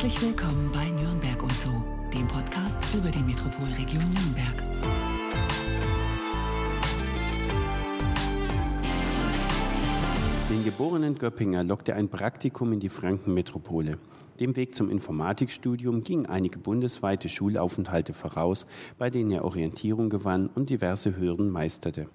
Herzlich willkommen bei Nürnberg und so, dem Podcast über die Metropolregion Nürnberg. Den geborenen Göppinger lockte ein Praktikum in die Frankenmetropole. Dem Weg zum Informatikstudium gingen einige bundesweite Schulaufenthalte voraus, bei denen er Orientierung gewann und diverse Hürden meisterte.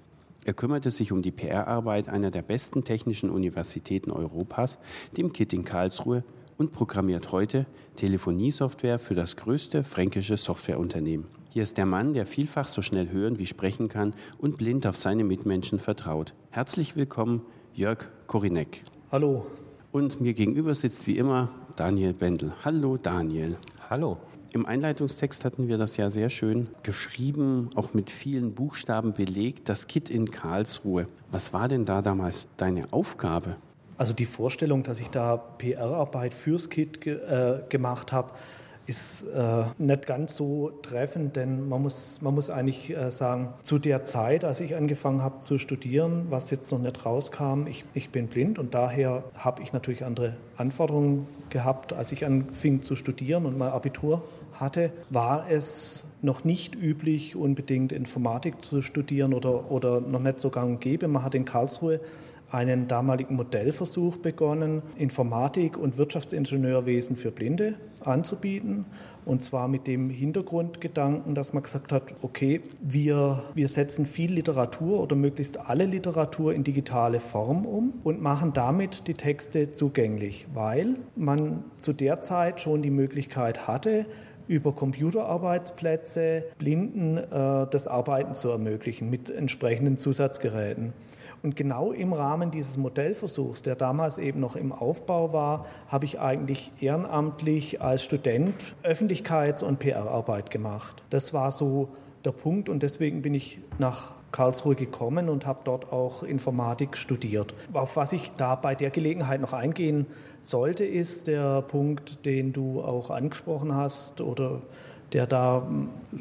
Er kümmerte sich um die PR-Arbeit einer der besten technischen Universitäten Europas, dem KIT in Karlsruhe, und programmiert heute Telefoniesoftware für das größte fränkische Softwareunternehmen. Hier ist der Mann, der vielfach so schnell hören wie sprechen kann und blind auf seine Mitmenschen vertraut. Herzlich willkommen, Jörg Korinek. Hallo. Und mir gegenüber sitzt wie immer Daniel Bendel. Hallo Daniel. Hallo. Im Einleitungstext hatten wir das ja sehr schön geschrieben, auch mit vielen Buchstaben belegt, das Kit in Karlsruhe. Was war denn da damals deine Aufgabe? Also die Vorstellung, dass ich da PR-Arbeit fürs Kit ge äh, gemacht habe, ist äh, nicht ganz so treffend, denn man muss, man muss eigentlich äh, sagen, zu der Zeit, als ich angefangen habe zu studieren, was jetzt noch nicht rauskam, ich, ich bin blind und daher habe ich natürlich andere Anforderungen gehabt, als ich anfing zu studieren und mein Abitur hatte, war es noch nicht üblich, unbedingt Informatik zu studieren oder, oder noch nicht so gang und gäbe. Man hat in Karlsruhe einen damaligen Modellversuch begonnen, Informatik und Wirtschaftsingenieurwesen für Blinde anzubieten. Und zwar mit dem Hintergrundgedanken, dass man gesagt hat, okay, wir, wir setzen viel Literatur oder möglichst alle Literatur in digitale Form um und machen damit die Texte zugänglich, weil man zu der Zeit schon die Möglichkeit hatte, über Computerarbeitsplätze Blinden äh, das Arbeiten zu ermöglichen mit entsprechenden Zusatzgeräten. Und genau im Rahmen dieses Modellversuchs, der damals eben noch im Aufbau war, habe ich eigentlich ehrenamtlich als Student Öffentlichkeits- und PR-Arbeit gemacht. Das war so der Punkt und deswegen bin ich nach Karlsruhe gekommen und habe dort auch Informatik studiert. Auf was ich da bei der Gelegenheit noch eingehen sollte, ist der Punkt, den du auch angesprochen hast oder der da,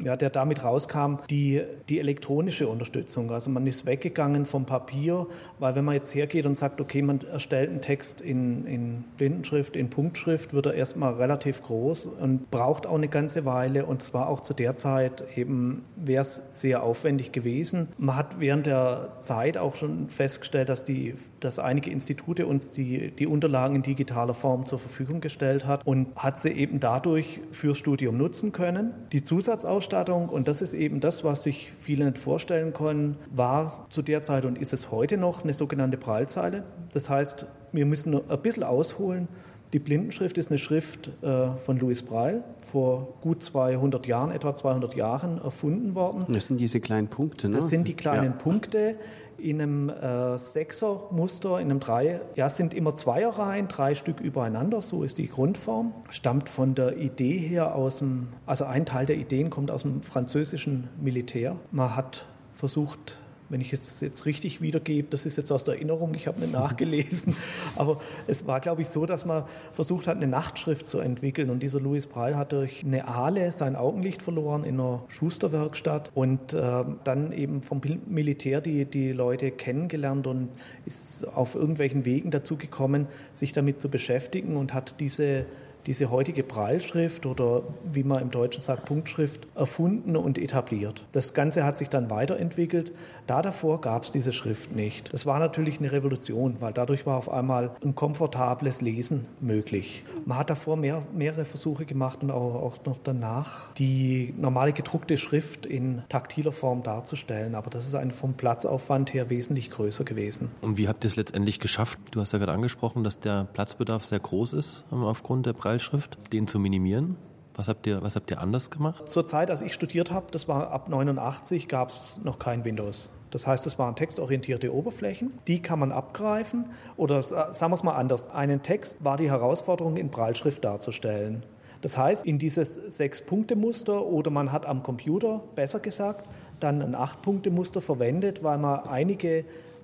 ja, der damit rauskam, die, die elektronische Unterstützung. Also man ist weggegangen vom Papier, weil wenn man jetzt hergeht und sagt, okay, man erstellt einen Text in, in Blindenschrift, in Punktschrift, wird er erstmal relativ groß und braucht auch eine ganze Weile und zwar auch zu der Zeit eben wäre es sehr aufwendig gewesen. Man hat während der Zeit auch schon festgestellt, dass, die, dass einige Institute uns die, die Unterlagen in digitaler Form zur Verfügung gestellt hat und hat sie eben dadurch fürs Studium nutzen können können. Die Zusatzausstattung, und das ist eben das, was sich viele nicht vorstellen können, war zu der Zeit und ist es heute noch eine sogenannte Prallzeile. Das heißt, wir müssen ein bisschen ausholen. Die Blindenschrift ist eine Schrift äh, von Louis Braille, vor gut 200 Jahren, etwa 200 Jahren erfunden worden. Das sind diese kleinen Punkte, ne? Das sind die kleinen ja. Punkte in einem äh, Sechser-Muster, in einem Drei, ja, sind immer Zweierreihen, drei Stück übereinander, so ist die Grundform. Stammt von der Idee her aus dem, also ein Teil der Ideen kommt aus dem französischen Militär. Man hat versucht, wenn ich es jetzt richtig wiedergebe, das ist jetzt aus der Erinnerung, ich habe nicht nachgelesen, aber es war, glaube ich, so, dass man versucht hat, eine Nachtschrift zu entwickeln. Und dieser Louis Braille hat durch eine Aale sein Augenlicht verloren in einer Schusterwerkstatt und äh, dann eben vom Militär die, die Leute kennengelernt und ist auf irgendwelchen Wegen dazu gekommen, sich damit zu beschäftigen und hat diese diese heutige Prallschrift oder wie man im Deutschen sagt Punktschrift erfunden und etabliert. Das Ganze hat sich dann weiterentwickelt. Da davor gab es diese Schrift nicht. Das war natürlich eine Revolution, weil dadurch war auf einmal ein komfortables Lesen möglich. Man hat davor mehr, mehrere Versuche gemacht und auch, auch noch danach die normale gedruckte Schrift in taktiler Form darzustellen. Aber das ist ein vom Platzaufwand her wesentlich größer gewesen. Und wie habt ihr es letztendlich geschafft? Du hast ja gerade angesprochen, dass der Platzbedarf sehr groß ist aufgrund der Preise. Brailleschrift, den zu minimieren? Was habt ihr, was habt ihr anders gemacht? Zur Zeit, als ich studiert habe, das war ab 89, gab es noch kein Windows. Das heißt, es waren textorientierte Oberflächen, die kann man abgreifen oder sagen wir es mal anders. Einen Text war die Herausforderung, in Brailleschrift darzustellen. Das heißt, in dieses Sechs-Punkte-Muster oder man hat am Computer, besser gesagt, dann ein Acht-Punkte-Muster verwendet, weil man einige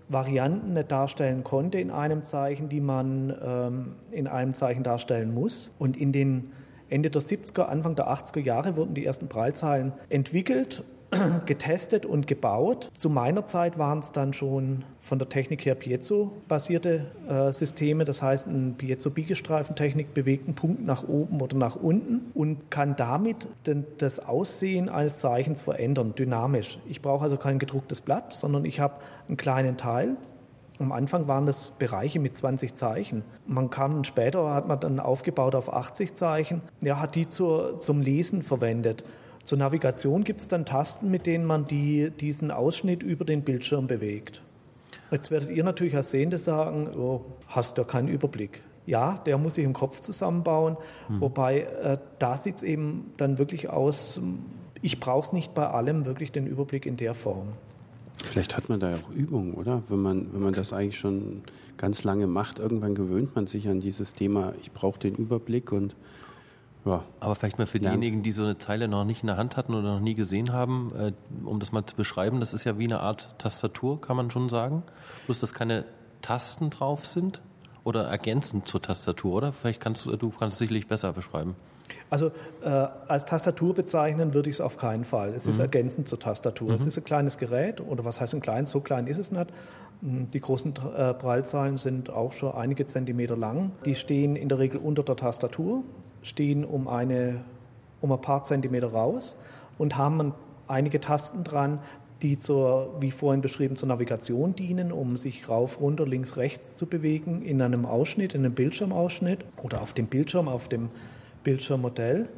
Varianten nicht darstellen konnte in einem Zeichen, die man ähm, in einem Zeichen darstellen muss. Und in den Ende der 70er, Anfang der 80er Jahre wurden die ersten Prallzahlen entwickelt getestet und gebaut. Zu meiner Zeit waren es dann schon von der Technik her Piezo-basierte äh, Systeme. Das heißt, ein Piezo-Biegestreifentechnik bewegt einen Punkt nach oben oder nach unten und kann damit den, das Aussehen eines Zeichens verändern, dynamisch. Ich brauche also kein gedrucktes Blatt, sondern ich habe einen kleinen Teil, am Anfang waren das Bereiche mit 20 Zeichen. Man kam später, hat man dann aufgebaut auf 80 Zeichen. Ja, hat die zur, zum Lesen verwendet. Zur Navigation gibt es dann Tasten, mit denen man die, diesen Ausschnitt über den Bildschirm bewegt. Jetzt werdet ihr natürlich als Sehende sagen, oh, hast du ja keinen Überblick. Ja, der muss sich im Kopf zusammenbauen, hm. wobei äh, da sieht es eben dann wirklich aus, ich brauche es nicht bei allem wirklich den Überblick in der Form. Vielleicht hat man da ja auch Übung, oder? Wenn man, wenn man das eigentlich schon ganz lange macht, irgendwann gewöhnt man sich an dieses Thema, ich brauche den Überblick und ja. Aber vielleicht mal für diejenigen, die so eine Zeile noch nicht in der Hand hatten oder noch nie gesehen haben, äh, um das mal zu beschreiben, das ist ja wie eine Art Tastatur, kann man schon sagen. Bloß, dass keine Tasten drauf sind oder ergänzend zur Tastatur, oder? Vielleicht kannst du, du kannst es sicherlich besser beschreiben. Also äh, als Tastatur bezeichnen würde ich es auf keinen Fall. Es mhm. ist ergänzend zur Tastatur. Mhm. Es ist ein kleines Gerät, oder was heißt ein kleines? So klein ist es nicht. Hm, die großen äh, Prallzahlen sind auch schon einige Zentimeter lang. Die stehen in der Regel unter der Tastatur, stehen um, eine, um ein paar Zentimeter raus und haben einige Tasten dran, die zur, wie vorhin beschrieben, zur Navigation dienen, um sich rauf, runter, links, rechts zu bewegen in einem Ausschnitt, in einem Bildschirmausschnitt oder auf dem Bildschirm, auf dem Bildschirmmodell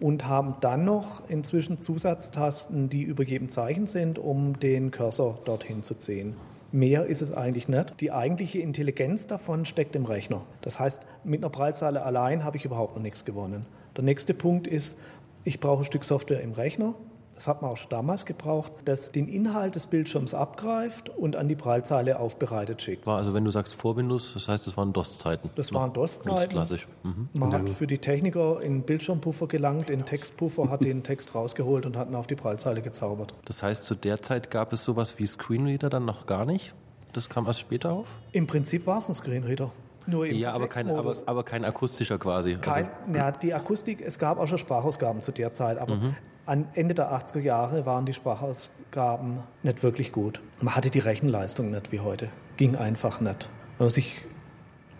und haben dann noch inzwischen Zusatztasten, die über jedem Zeichen sind, um den Cursor dorthin zu ziehen. Mehr ist es eigentlich nicht. Die eigentliche Intelligenz davon steckt im Rechner. Das heißt, mit einer Prallzahl allein habe ich überhaupt noch nichts gewonnen. Der nächste Punkt ist, ich brauche ein Stück Software im Rechner, das hat man auch schon damals gebraucht, das den Inhalt des Bildschirms abgreift und an die Prallzeile aufbereitet schickt. War also wenn du sagst vor Windows, das heißt, es waren DOS-Zeiten? Das waren DOS-Zeiten. klassisch. Mhm. Man hat für die Techniker in Bildschirmpuffer gelangt, in Textpuffer, hat den Text rausgeholt und hat ihn auf die Prallzeile gezaubert. Das heißt, zu der Zeit gab es sowas wie Screenreader dann noch gar nicht? Das kam erst später auf? Im Prinzip war es ein Screenreader. Nur ja, aber kein, aber, aber kein akustischer quasi. Kein, also, ja, die Akustik, es gab auch schon Sprachausgaben zu der Zeit, aber mhm. An Ende der 80er Jahre waren die Sprachausgaben nicht wirklich gut. Man hatte die Rechenleistung nicht wie heute. Ging einfach nicht. Wenn man sich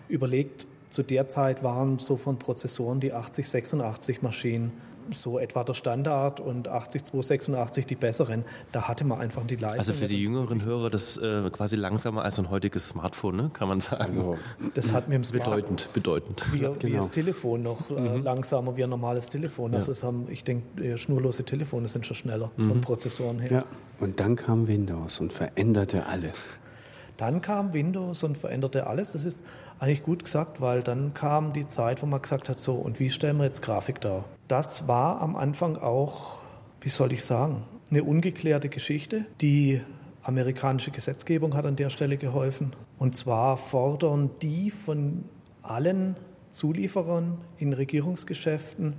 überlegt, zu der Zeit waren so von Prozessoren die 8086 Maschinen so etwa der Standard und 80286 die besseren. Da hatte man einfach die Leistung. Also für die jüngeren Hörer das äh, quasi langsamer als ein heutiges Smartphone, ne? kann man sagen. Also, das hat mit dem Smartphone bedeutend, bedeutend. Wie, genau. wie das Telefon noch äh, mhm. langsamer wie ein normales Telefon. Das ja. ist, haben, ich denke, schnurlose Telefone sind schon schneller mhm. von Prozessoren her. Ja. Und dann kam Windows und veränderte alles. Dann kam Windows und veränderte alles. Das ist eigentlich gut gesagt, weil dann kam die Zeit, wo man gesagt hat, so, und wie stellen wir jetzt Grafik dar? Das war am Anfang auch, wie soll ich sagen, eine ungeklärte Geschichte. Die amerikanische Gesetzgebung hat an der Stelle geholfen. Und zwar fordern die von allen Zulieferern in Regierungsgeschäften,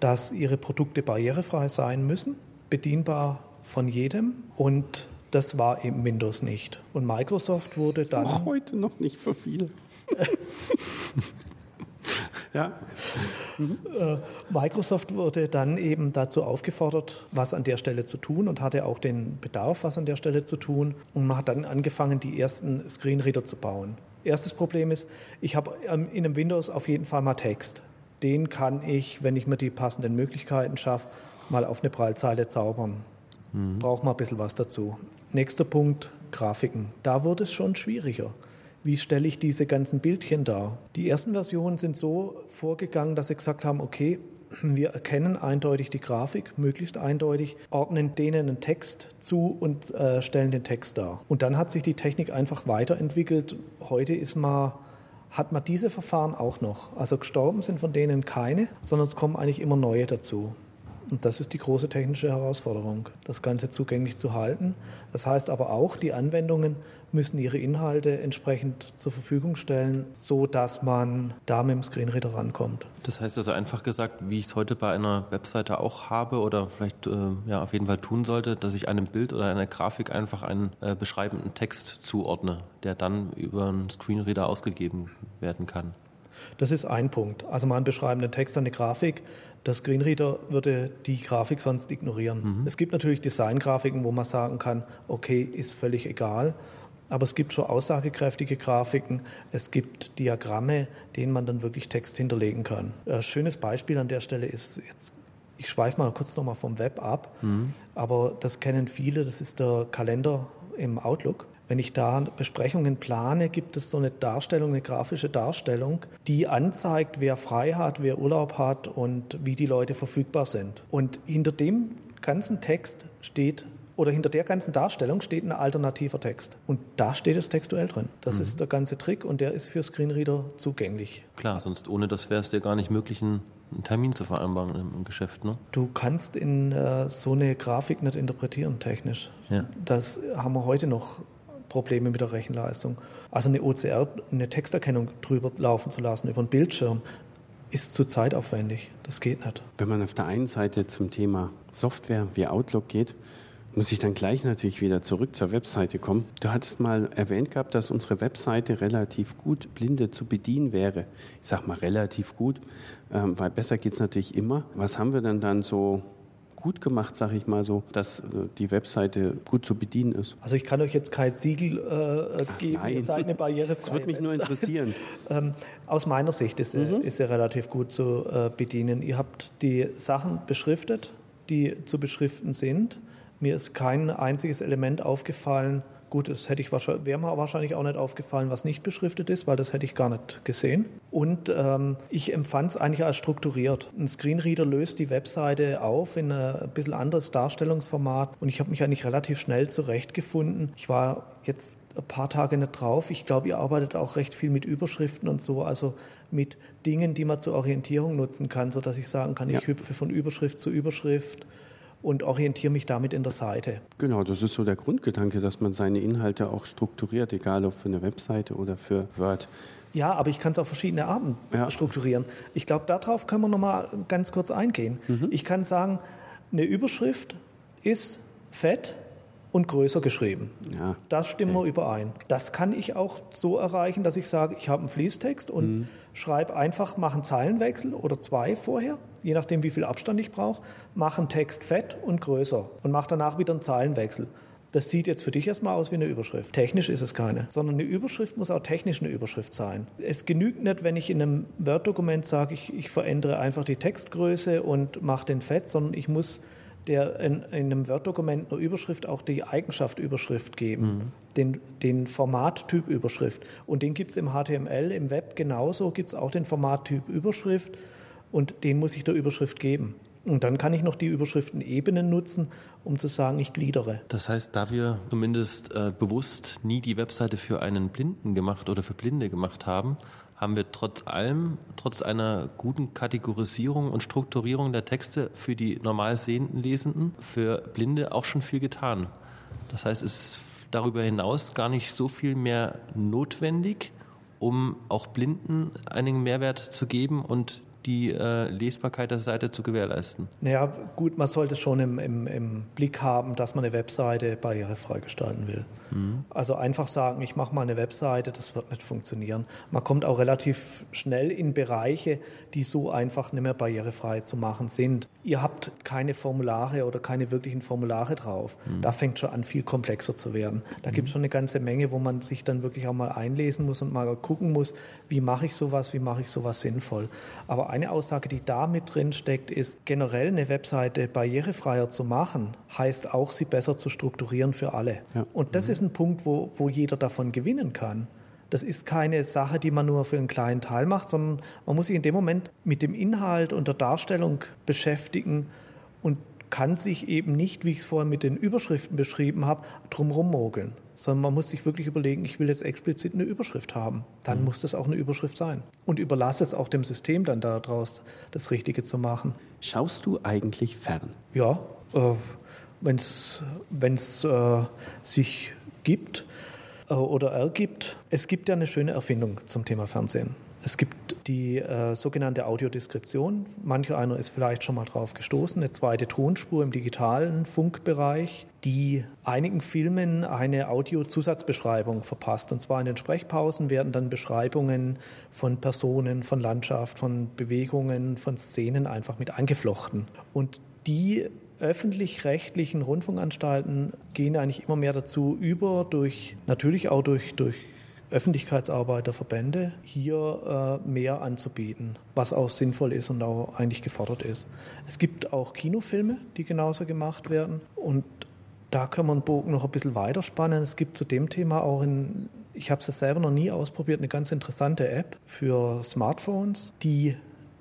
dass ihre Produkte barrierefrei sein müssen, bedienbar von jedem. Und das war eben Windows nicht. Und Microsoft wurde dann. Auch heute noch nicht für viele. ja. Mhm. Microsoft wurde dann eben dazu aufgefordert, was an der Stelle zu tun und hatte auch den Bedarf, was an der Stelle zu tun. Und man hat dann angefangen, die ersten Screenreader zu bauen. Erstes Problem ist, ich habe ähm, in einem Windows auf jeden Fall mal Text. Den kann ich, wenn ich mir die passenden Möglichkeiten schaffe, mal auf eine Prallzeile zaubern. Mhm. Braucht man ein bisschen was dazu. Nächster Punkt, Grafiken. Da wurde es schon schwieriger wie stelle ich diese ganzen Bildchen dar. Die ersten Versionen sind so vorgegangen, dass sie gesagt haben, okay, wir erkennen eindeutig die Grafik, möglichst eindeutig, ordnen denen einen Text zu und äh, stellen den Text dar. Und dann hat sich die Technik einfach weiterentwickelt. Heute ist man, hat man diese Verfahren auch noch. Also gestorben sind von denen keine, sondern es kommen eigentlich immer neue dazu. Und das ist die große technische Herausforderung, das Ganze zugänglich zu halten. Das heißt aber auch, die Anwendungen müssen ihre Inhalte entsprechend zur Verfügung stellen, so dass man da mit dem Screenreader rankommt. Das heißt also einfach gesagt, wie ich es heute bei einer Webseite auch habe oder vielleicht äh, ja auf jeden Fall tun sollte, dass ich einem Bild oder einer Grafik einfach einen äh, beschreibenden Text zuordne, der dann über einen Screenreader ausgegeben werden kann. Das ist ein Punkt. Also mal einen beschreibenden Text, eine Grafik. Der Screenreader würde die Grafik sonst ignorieren. Mhm. Es gibt natürlich Designgrafiken, wo man sagen kann, okay, ist völlig egal. Aber es gibt schon aussagekräftige Grafiken, es gibt Diagramme, denen man dann wirklich Text hinterlegen kann. Ein schönes Beispiel an der Stelle ist jetzt ich schweife mal kurz nochmal vom Web ab, mhm. aber das kennen viele, das ist der Kalender im Outlook. Wenn ich da Besprechungen plane, gibt es so eine Darstellung, eine grafische Darstellung, die anzeigt, wer frei hat, wer Urlaub hat und wie die Leute verfügbar sind. Und hinter dem ganzen Text steht oder hinter der ganzen Darstellung steht ein alternativer Text. Und da steht es textuell drin. Das mhm. ist der ganze Trick und der ist für Screenreader zugänglich. Klar, sonst ohne das wäre es dir gar nicht möglich, einen Termin zu vereinbaren im, im Geschäft. Ne? Du kannst in äh, so eine Grafik nicht interpretieren technisch. Ja. Das haben wir heute noch Probleme mit der Rechenleistung. Also eine OCR, eine Texterkennung drüber laufen zu lassen über einen Bildschirm, ist zu zeitaufwendig. Das geht nicht. Wenn man auf der einen Seite zum Thema Software wie Outlook geht, muss ich dann gleich natürlich wieder zurück zur Webseite kommen. Du hattest mal erwähnt gehabt, dass unsere Webseite relativ gut Blinde zu bedienen wäre. Ich sage mal relativ gut, ähm, weil besser geht es natürlich immer. Was haben wir denn dann so gut gemacht, sage ich mal so, dass äh, die Webseite gut zu bedienen ist. Also ich kann euch jetzt kein Siegel äh, geben, ihr seid eine barrierefreie Das würde mich nur interessieren. ähm, aus meiner Sicht ist, mhm. ist sie relativ gut zu äh, bedienen. Ihr habt die Sachen beschriftet, die zu beschriften sind. Mir ist kein einziges Element aufgefallen, Gut, das hätte ich wahrscheinlich, wäre mir wahrscheinlich auch nicht aufgefallen, was nicht beschriftet ist, weil das hätte ich gar nicht gesehen. Und ähm, ich empfand es eigentlich als strukturiert. Ein Screenreader löst die Webseite auf in ein bisschen anderes Darstellungsformat und ich habe mich eigentlich relativ schnell zurechtgefunden. Ich war jetzt ein paar Tage nicht drauf. Ich glaube, ihr arbeitet auch recht viel mit Überschriften und so, also mit Dingen, die man zur Orientierung nutzen kann, sodass ich sagen kann, ja. ich hüpfe von Überschrift zu Überschrift und orientiere mich damit in der Seite. Genau, das ist so der Grundgedanke, dass man seine Inhalte auch strukturiert, egal ob für eine Webseite oder für Word. Ja, aber ich kann es auf verschiedene Arten ja. strukturieren. Ich glaube, darauf können wir noch mal ganz kurz eingehen. Mhm. Ich kann sagen, eine Überschrift ist fett und größer geschrieben. Ja. Das stimmen okay. wir überein. Das kann ich auch so erreichen, dass ich sage, ich habe einen Fließtext und mhm. schreibe einfach, mache einen Zeilenwechsel oder zwei vorher, je nachdem, wie viel Abstand ich brauche, mache einen Text fett und größer und mache danach wieder einen Zeilenwechsel. Das sieht jetzt für dich erstmal aus wie eine Überschrift. Technisch ist es keine, sondern eine Überschrift muss auch technisch eine Überschrift sein. Es genügt nicht, wenn ich in einem Word-Dokument sage, ich, ich verändere einfach die Textgröße und mache den fett, sondern ich muss der in, in einem Word-Dokument eine Überschrift auch die Eigenschaft Überschrift geben, mhm. den, den Formattyp Überschrift. Und den gibt es im HTML, im Web genauso, gibt es auch den Formattyp Überschrift und den muss ich der Überschrift geben. Und dann kann ich noch die Überschriftenebenen nutzen, um zu sagen, ich gliedere. Das heißt, da wir zumindest äh, bewusst nie die Webseite für einen Blinden gemacht oder für Blinde gemacht haben, haben wir trotz allem, trotz einer guten Kategorisierung und Strukturierung der Texte für die normal sehenden Lesenden, für Blinde auch schon viel getan. Das heißt, es ist darüber hinaus gar nicht so viel mehr notwendig, um auch Blinden einen Mehrwert zu geben und die äh, Lesbarkeit der Seite zu gewährleisten? Naja, gut, man sollte schon im, im, im Blick haben, dass man eine Webseite barrierefrei gestalten will. Mhm. Also einfach sagen, ich mache mal eine Webseite, das wird nicht funktionieren. Man kommt auch relativ schnell in Bereiche, die so einfach nicht mehr barrierefrei zu machen sind. Ihr habt keine Formulare oder keine wirklichen Formulare drauf. Mhm. Da fängt schon an, viel komplexer zu werden. Da mhm. gibt es schon eine ganze Menge, wo man sich dann wirklich auch mal einlesen muss und mal gucken muss, wie mache ich sowas, wie mache ich sowas sinnvoll. Aber eine Aussage, die da mit drin steckt, ist, generell eine Webseite barrierefreier zu machen, heißt auch, sie besser zu strukturieren für alle. Ja. Und das mhm. ist ein Punkt, wo, wo jeder davon gewinnen kann. Das ist keine Sache, die man nur für einen kleinen Teil macht, sondern man muss sich in dem Moment mit dem Inhalt und der Darstellung beschäftigen und kann sich eben nicht, wie ich es vorher mit den Überschriften beschrieben habe, drumherum mogeln sondern man muss sich wirklich überlegen, ich will jetzt explizit eine Überschrift haben. Dann mhm. muss das auch eine Überschrift sein. Und überlasse es auch dem System dann daraus, das Richtige zu machen. Schaust du eigentlich fern? Ja, äh, wenn es äh, sich gibt äh, oder ergibt. Es gibt ja eine schöne Erfindung zum Thema Fernsehen. Es gibt die äh, sogenannte Audiodeskription. Mancher einer ist vielleicht schon mal drauf gestoßen, eine zweite Tonspur im digitalen Funkbereich, die einigen Filmen eine Audiozusatzbeschreibung verpasst. Und zwar in den Sprechpausen werden dann Beschreibungen von Personen, von Landschaft, von Bewegungen, von Szenen einfach mit eingeflochten. Und die öffentlich-rechtlichen Rundfunkanstalten gehen eigentlich immer mehr dazu über, durch, natürlich auch durch, durch Öffentlichkeitsarbeit der Verbände, hier äh, mehr anzubieten, was auch sinnvoll ist und auch eigentlich gefordert ist. Es gibt auch Kinofilme, die genauso gemacht werden und da wir den Bogen noch ein bisschen weiterspannen. Es gibt zu dem Thema auch in ich habe es selber noch nie ausprobiert, eine ganz interessante App für Smartphones, die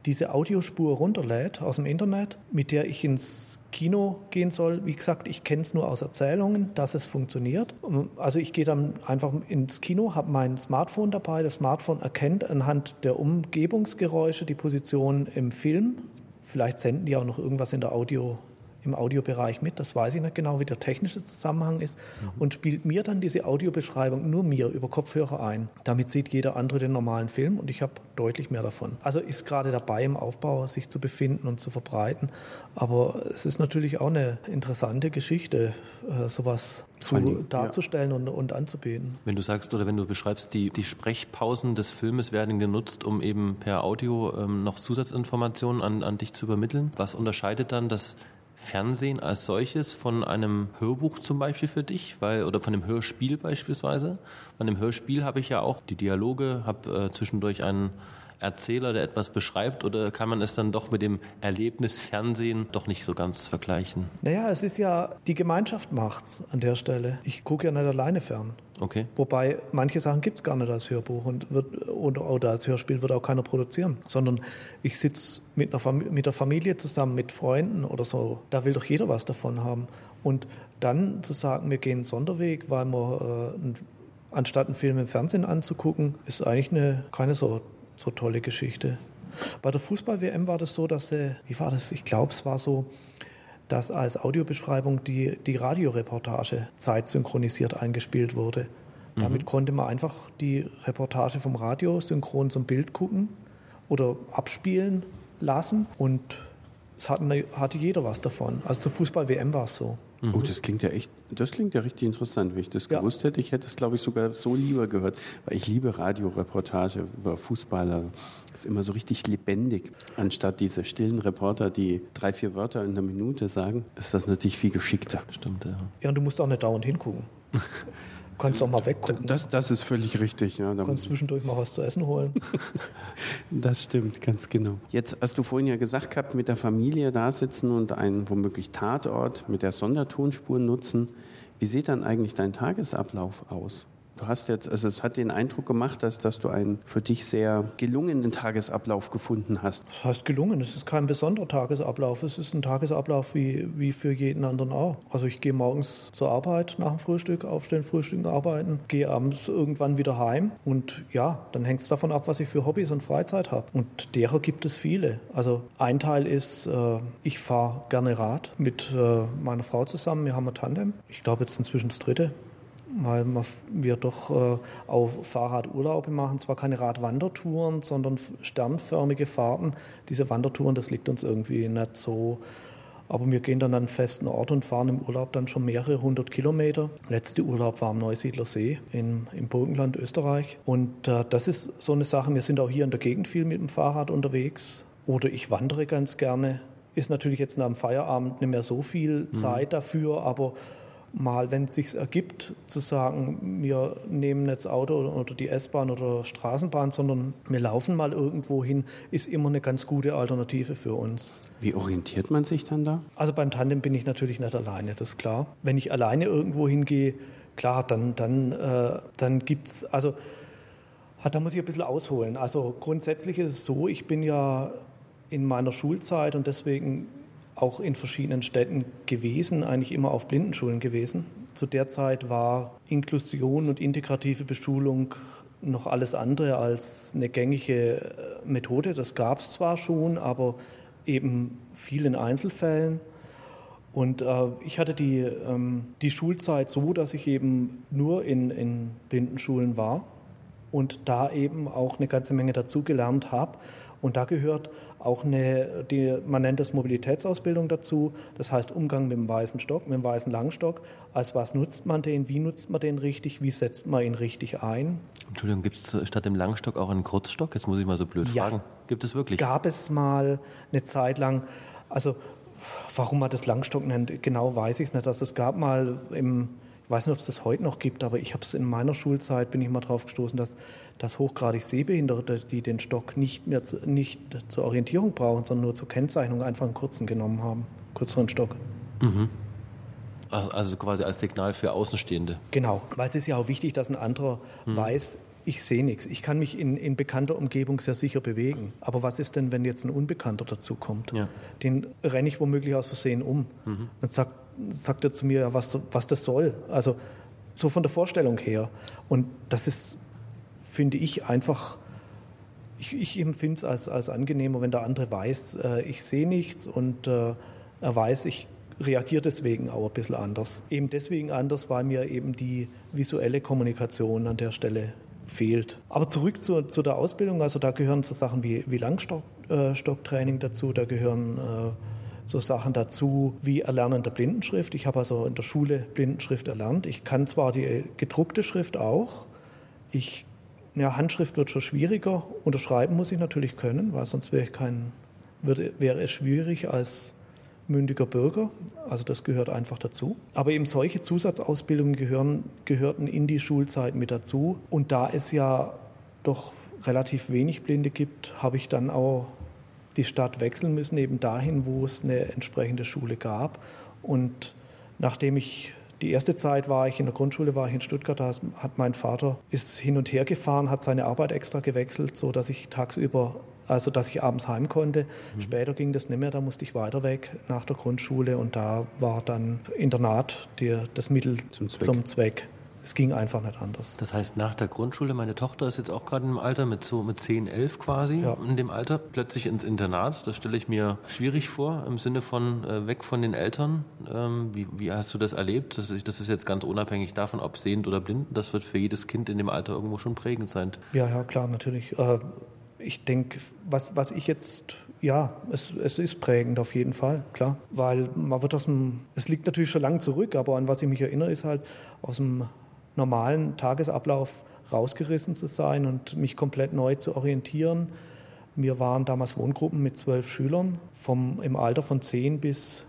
diese Audiospur runterlädt aus dem Internet, mit der ich ins Kino gehen soll. Wie gesagt, ich kenne es nur aus Erzählungen, dass es funktioniert. Also ich gehe dann einfach ins Kino, habe mein Smartphone dabei. Das Smartphone erkennt anhand der Umgebungsgeräusche die Position im Film. Vielleicht senden die auch noch irgendwas in der Audio, im Audiobereich mit, das weiß ich nicht genau, wie der technische Zusammenhang ist, mhm. und spielt mir dann diese Audiobeschreibung nur mir über Kopfhörer ein. Damit sieht jeder andere den normalen Film und ich habe deutlich mehr davon. Also ist gerade dabei im Aufbau, sich zu befinden und zu verbreiten. Aber es ist natürlich auch eine interessante Geschichte, äh, sowas zu, darzustellen ja. und, und anzubieten. Wenn du sagst oder wenn du beschreibst, die, die Sprechpausen des Filmes werden genutzt, um eben per Audio ähm, noch Zusatzinformationen an, an dich zu übermitteln. Was unterscheidet dann das Fernsehen als solches von einem Hörbuch zum Beispiel für dich, weil oder von einem Hörspiel beispielsweise. Bei einem Hörspiel habe ich ja auch die Dialoge, habe äh, zwischendurch einen Erzähler, der etwas beschreibt, oder kann man es dann doch mit dem Erlebnis Fernsehen doch nicht so ganz vergleichen? Naja, es ist ja, die Gemeinschaft macht's an der Stelle. Ich gucke ja nicht alleine fern. Okay. Wobei manche Sachen gibt es gar nicht als Hörbuch und wird, oder, oder, als Hörspiel wird auch keiner produzieren, sondern ich sitze mit, mit der Familie zusammen, mit Freunden oder so. Da will doch jeder was davon haben. Und dann zu sagen, wir gehen einen Sonderweg, weil wir äh, anstatt einen Film im Fernsehen anzugucken, ist eigentlich eine, keine so so tolle Geschichte. Bei der Fußball-WM war das so, dass, äh, wie war das? Ich glaube, es war so, dass als Audiobeschreibung die, die Radioreportage zeitsynchronisiert eingespielt wurde. Mhm. Damit konnte man einfach die Reportage vom Radio synchron zum Bild gucken oder abspielen lassen und es hatte, hatte jeder was davon. Also zur Fußball-WM war es so. Mhm. Oh, das klingt ja echt, das klingt ja richtig interessant. Wenn ich das ja. gewusst hätte, ich hätte es, glaube ich, sogar so lieber gehört. Weil ich liebe Radioreportage über Fußballer. Das ist immer so richtig lebendig. Anstatt diese stillen Reporter, die drei, vier Wörter in einer Minute sagen, ist das natürlich viel geschickter. Stimmt, ja. Ja, und du musst auch nicht dauernd hingucken. kannst auch mal weggucken. Das, das ist völlig richtig, ja. Du kannst zwischendurch mal was zu essen holen. das stimmt, ganz genau. Jetzt hast du vorhin ja gesagt gehabt, mit der Familie da sitzen und einen womöglich Tatort mit der Sondertonspur nutzen. Wie sieht dann eigentlich dein Tagesablauf aus? Du hast jetzt, also es hat den Eindruck gemacht, dass, dass du einen für dich sehr gelungenen Tagesablauf gefunden hast. Das heißt gelungen, es ist kein besonderer Tagesablauf, es ist ein Tagesablauf wie, wie für jeden anderen auch. Also ich gehe morgens zur Arbeit nach dem Frühstück, aufstehen, frühstücken, arbeiten, gehe abends irgendwann wieder heim und ja, dann hängt es davon ab, was ich für Hobbys und Freizeit habe. Und derer gibt es viele. Also ein Teil ist, äh, ich fahre gerne Rad mit äh, meiner Frau zusammen, wir haben ein Tandem. Ich glaube jetzt inzwischen das dritte weil wir doch äh, auch Fahrradurlaube machen, zwar keine Radwandertouren, sondern sternförmige Fahrten. Diese Wandertouren, das liegt uns irgendwie nicht so. Aber wir gehen dann an einen festen Ort und fahren im Urlaub dann schon mehrere hundert Kilometer. Letzte Urlaub war am Neusiedler See in, im Burgenland, Österreich. Und äh, das ist so eine Sache. Wir sind auch hier in der Gegend viel mit dem Fahrrad unterwegs. Oder ich wandere ganz gerne. Ist natürlich jetzt nach dem Feierabend nicht mehr so viel mhm. Zeit mhm. dafür, aber mal, wenn es sich ergibt, zu sagen, wir nehmen nicht das Auto oder die S-Bahn oder Straßenbahn, sondern wir laufen mal irgendwo hin, ist immer eine ganz gute Alternative für uns. Wie orientiert man sich dann da? Also beim Tandem bin ich natürlich nicht alleine, das ist klar. Wenn ich alleine irgendwo hingehe, klar, dann, dann, äh, dann gibt es, also da muss ich ein bisschen ausholen. Also grundsätzlich ist es so, ich bin ja in meiner Schulzeit und deswegen auch in verschiedenen Städten gewesen, eigentlich immer auf Blindenschulen gewesen. Zu der Zeit war Inklusion und integrative Beschulung noch alles andere als eine gängige äh, Methode. Das gab es zwar schon, aber eben viel in Einzelfällen. Und äh, ich hatte die, ähm, die Schulzeit so, dass ich eben nur in, in Blindenschulen war und da eben auch eine ganze Menge dazugelernt habe. Und da gehört auch eine, die, man nennt das Mobilitätsausbildung dazu, das heißt Umgang mit dem weißen Stock, mit dem weißen Langstock. Als was nutzt man den, wie nutzt man den richtig, wie setzt man ihn richtig ein? Entschuldigung, gibt es statt dem Langstock auch einen Kurzstock? Jetzt muss ich mal so blöd ja, fragen. Gibt es wirklich? Gab es mal eine Zeit lang, also warum man das Langstock nennt, genau weiß ich es nicht. Also es gab mal im weiß nicht, ob es das heute noch gibt, aber ich habe es in meiner Schulzeit, bin ich mal drauf gestoßen, dass, dass hochgradig Sehbehinderte, die den Stock nicht mehr zu, nicht zur Orientierung brauchen, sondern nur zur Kennzeichnung, einfach einen kurzen genommen haben, kürzeren Stock. Mhm. Also quasi als Signal für Außenstehende. Genau, weil es ist ja auch wichtig, dass ein anderer mhm. weiß, ich sehe nichts. Ich kann mich in, in bekannter Umgebung sehr sicher bewegen. Aber was ist denn, wenn jetzt ein Unbekannter dazukommt? Ja. Den renne ich womöglich aus Versehen um. Mhm. Dann sagt sagt er zu mir, was, was das soll. Also so von der Vorstellung her. Und das ist, finde ich, einfach, ich, ich empfinde es als, als angenehmer, wenn der andere weiß, äh, ich sehe nichts und äh, er weiß, ich reagiere deswegen auch ein bisschen anders. Eben deswegen anders, weil mir eben die visuelle Kommunikation an der Stelle fehlt. Aber zurück zu, zu der Ausbildung, also da gehören so Sachen wie, wie Langstocktraining äh, dazu, da gehören äh, so Sachen dazu wie Erlernen der Blindenschrift. Ich habe also in der Schule Blindenschrift erlernt. Ich kann zwar die gedruckte Schrift auch. Ich, ja, Handschrift wird schon schwieriger. Unterschreiben muss ich natürlich können, weil sonst wäre, ich kein, würde, wäre es schwierig als mündiger Bürger. Also das gehört einfach dazu. Aber eben solche Zusatzausbildungen gehören, gehörten in die Schulzeit mit dazu. Und da es ja doch relativ wenig Blinde gibt, habe ich dann auch die Stadt wechseln müssen, eben dahin, wo es eine entsprechende Schule gab. Und nachdem ich die erste Zeit war ich in der Grundschule, war ich in Stuttgart, da hat mein Vater ist hin und her gefahren, hat seine Arbeit extra gewechselt, so dass ich tagsüber, also dass ich abends heim konnte. Mhm. Später ging das nicht mehr, da musste ich weiter weg nach der Grundschule und da war dann Internat die, das Mittel zum Zweck. Zum Zweck. Es ging einfach nicht anders. Das heißt, nach der Grundschule, meine Tochter ist jetzt auch gerade im Alter mit so mit 10, 11 quasi, ja. in dem Alter, plötzlich ins Internat. Das stelle ich mir schwierig vor, im Sinne von äh, weg von den Eltern. Ähm, wie, wie, hast du das erlebt? Das ist, das ist jetzt ganz unabhängig davon, ob sehend oder blind. Das wird für jedes Kind in dem Alter irgendwo schon prägend sein. Ja, ja, klar, natürlich. Äh, ich denke, was, was ich jetzt ja, es, es, ist prägend auf jeden Fall, klar. Weil man wird aus dem, es liegt natürlich schon lange zurück, aber an was ich mich erinnere, ist halt aus dem normalen Tagesablauf rausgerissen zu sein und mich komplett neu zu orientieren. Wir waren damals Wohngruppen mit zwölf Schülern, vom, im Alter von zehn bis,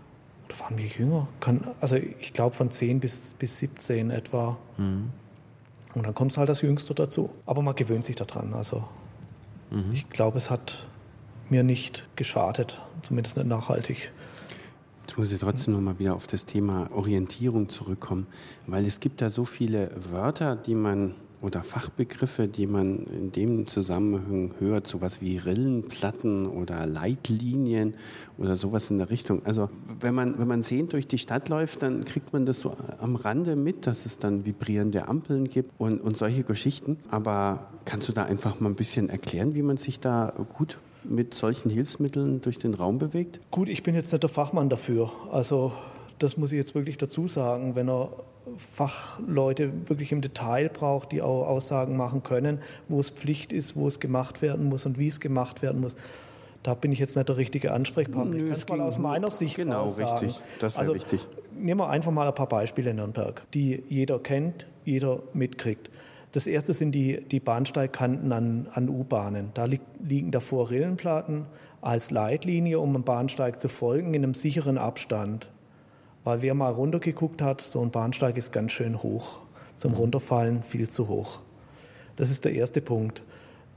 oder waren wir jünger? Kann, also ich glaube von zehn bis, bis 17 etwa. Mhm. Und dann kommt halt das Jüngste dazu. Aber man gewöhnt sich daran. Also mhm. ich glaube, es hat mir nicht geschadet, zumindest nicht nachhaltig. Jetzt muss ich trotzdem noch mal wieder auf das Thema Orientierung zurückkommen, weil es gibt da so viele Wörter, die man oder Fachbegriffe, die man in dem Zusammenhang hört, sowas wie Rillenplatten oder Leitlinien oder sowas in der Richtung. Also wenn man, wenn man sehend durch die Stadt läuft, dann kriegt man das so am Rande mit, dass es dann vibrierende Ampeln gibt und, und solche Geschichten. Aber kannst du da einfach mal ein bisschen erklären, wie man sich da gut mit solchen Hilfsmitteln durch den Raum bewegt? Gut, ich bin jetzt nicht der Fachmann dafür. Also das muss ich jetzt wirklich dazu sagen. Wenn er Fachleute wirklich im Detail braucht, die auch Aussagen machen können, wo es Pflicht ist, wo es gemacht werden muss und wie es gemacht werden muss. Da bin ich jetzt nicht der richtige Ansprechpartner. Nö, ich kann es mal aus meiner Sicht genau, sagen. richtig. Das wäre also, wichtig. Nehmen wir einfach mal ein paar Beispiele in Nürnberg, die jeder kennt, jeder mitkriegt. Das erste sind die, die Bahnsteigkanten an, an U-Bahnen. Da li liegen davor Rillenplatten als Leitlinie, um dem Bahnsteig zu folgen, in einem sicheren Abstand. Weil wer mal runtergeguckt hat, so ein Bahnsteig ist ganz schön hoch. Zum Runterfallen viel zu hoch. Das ist der erste Punkt,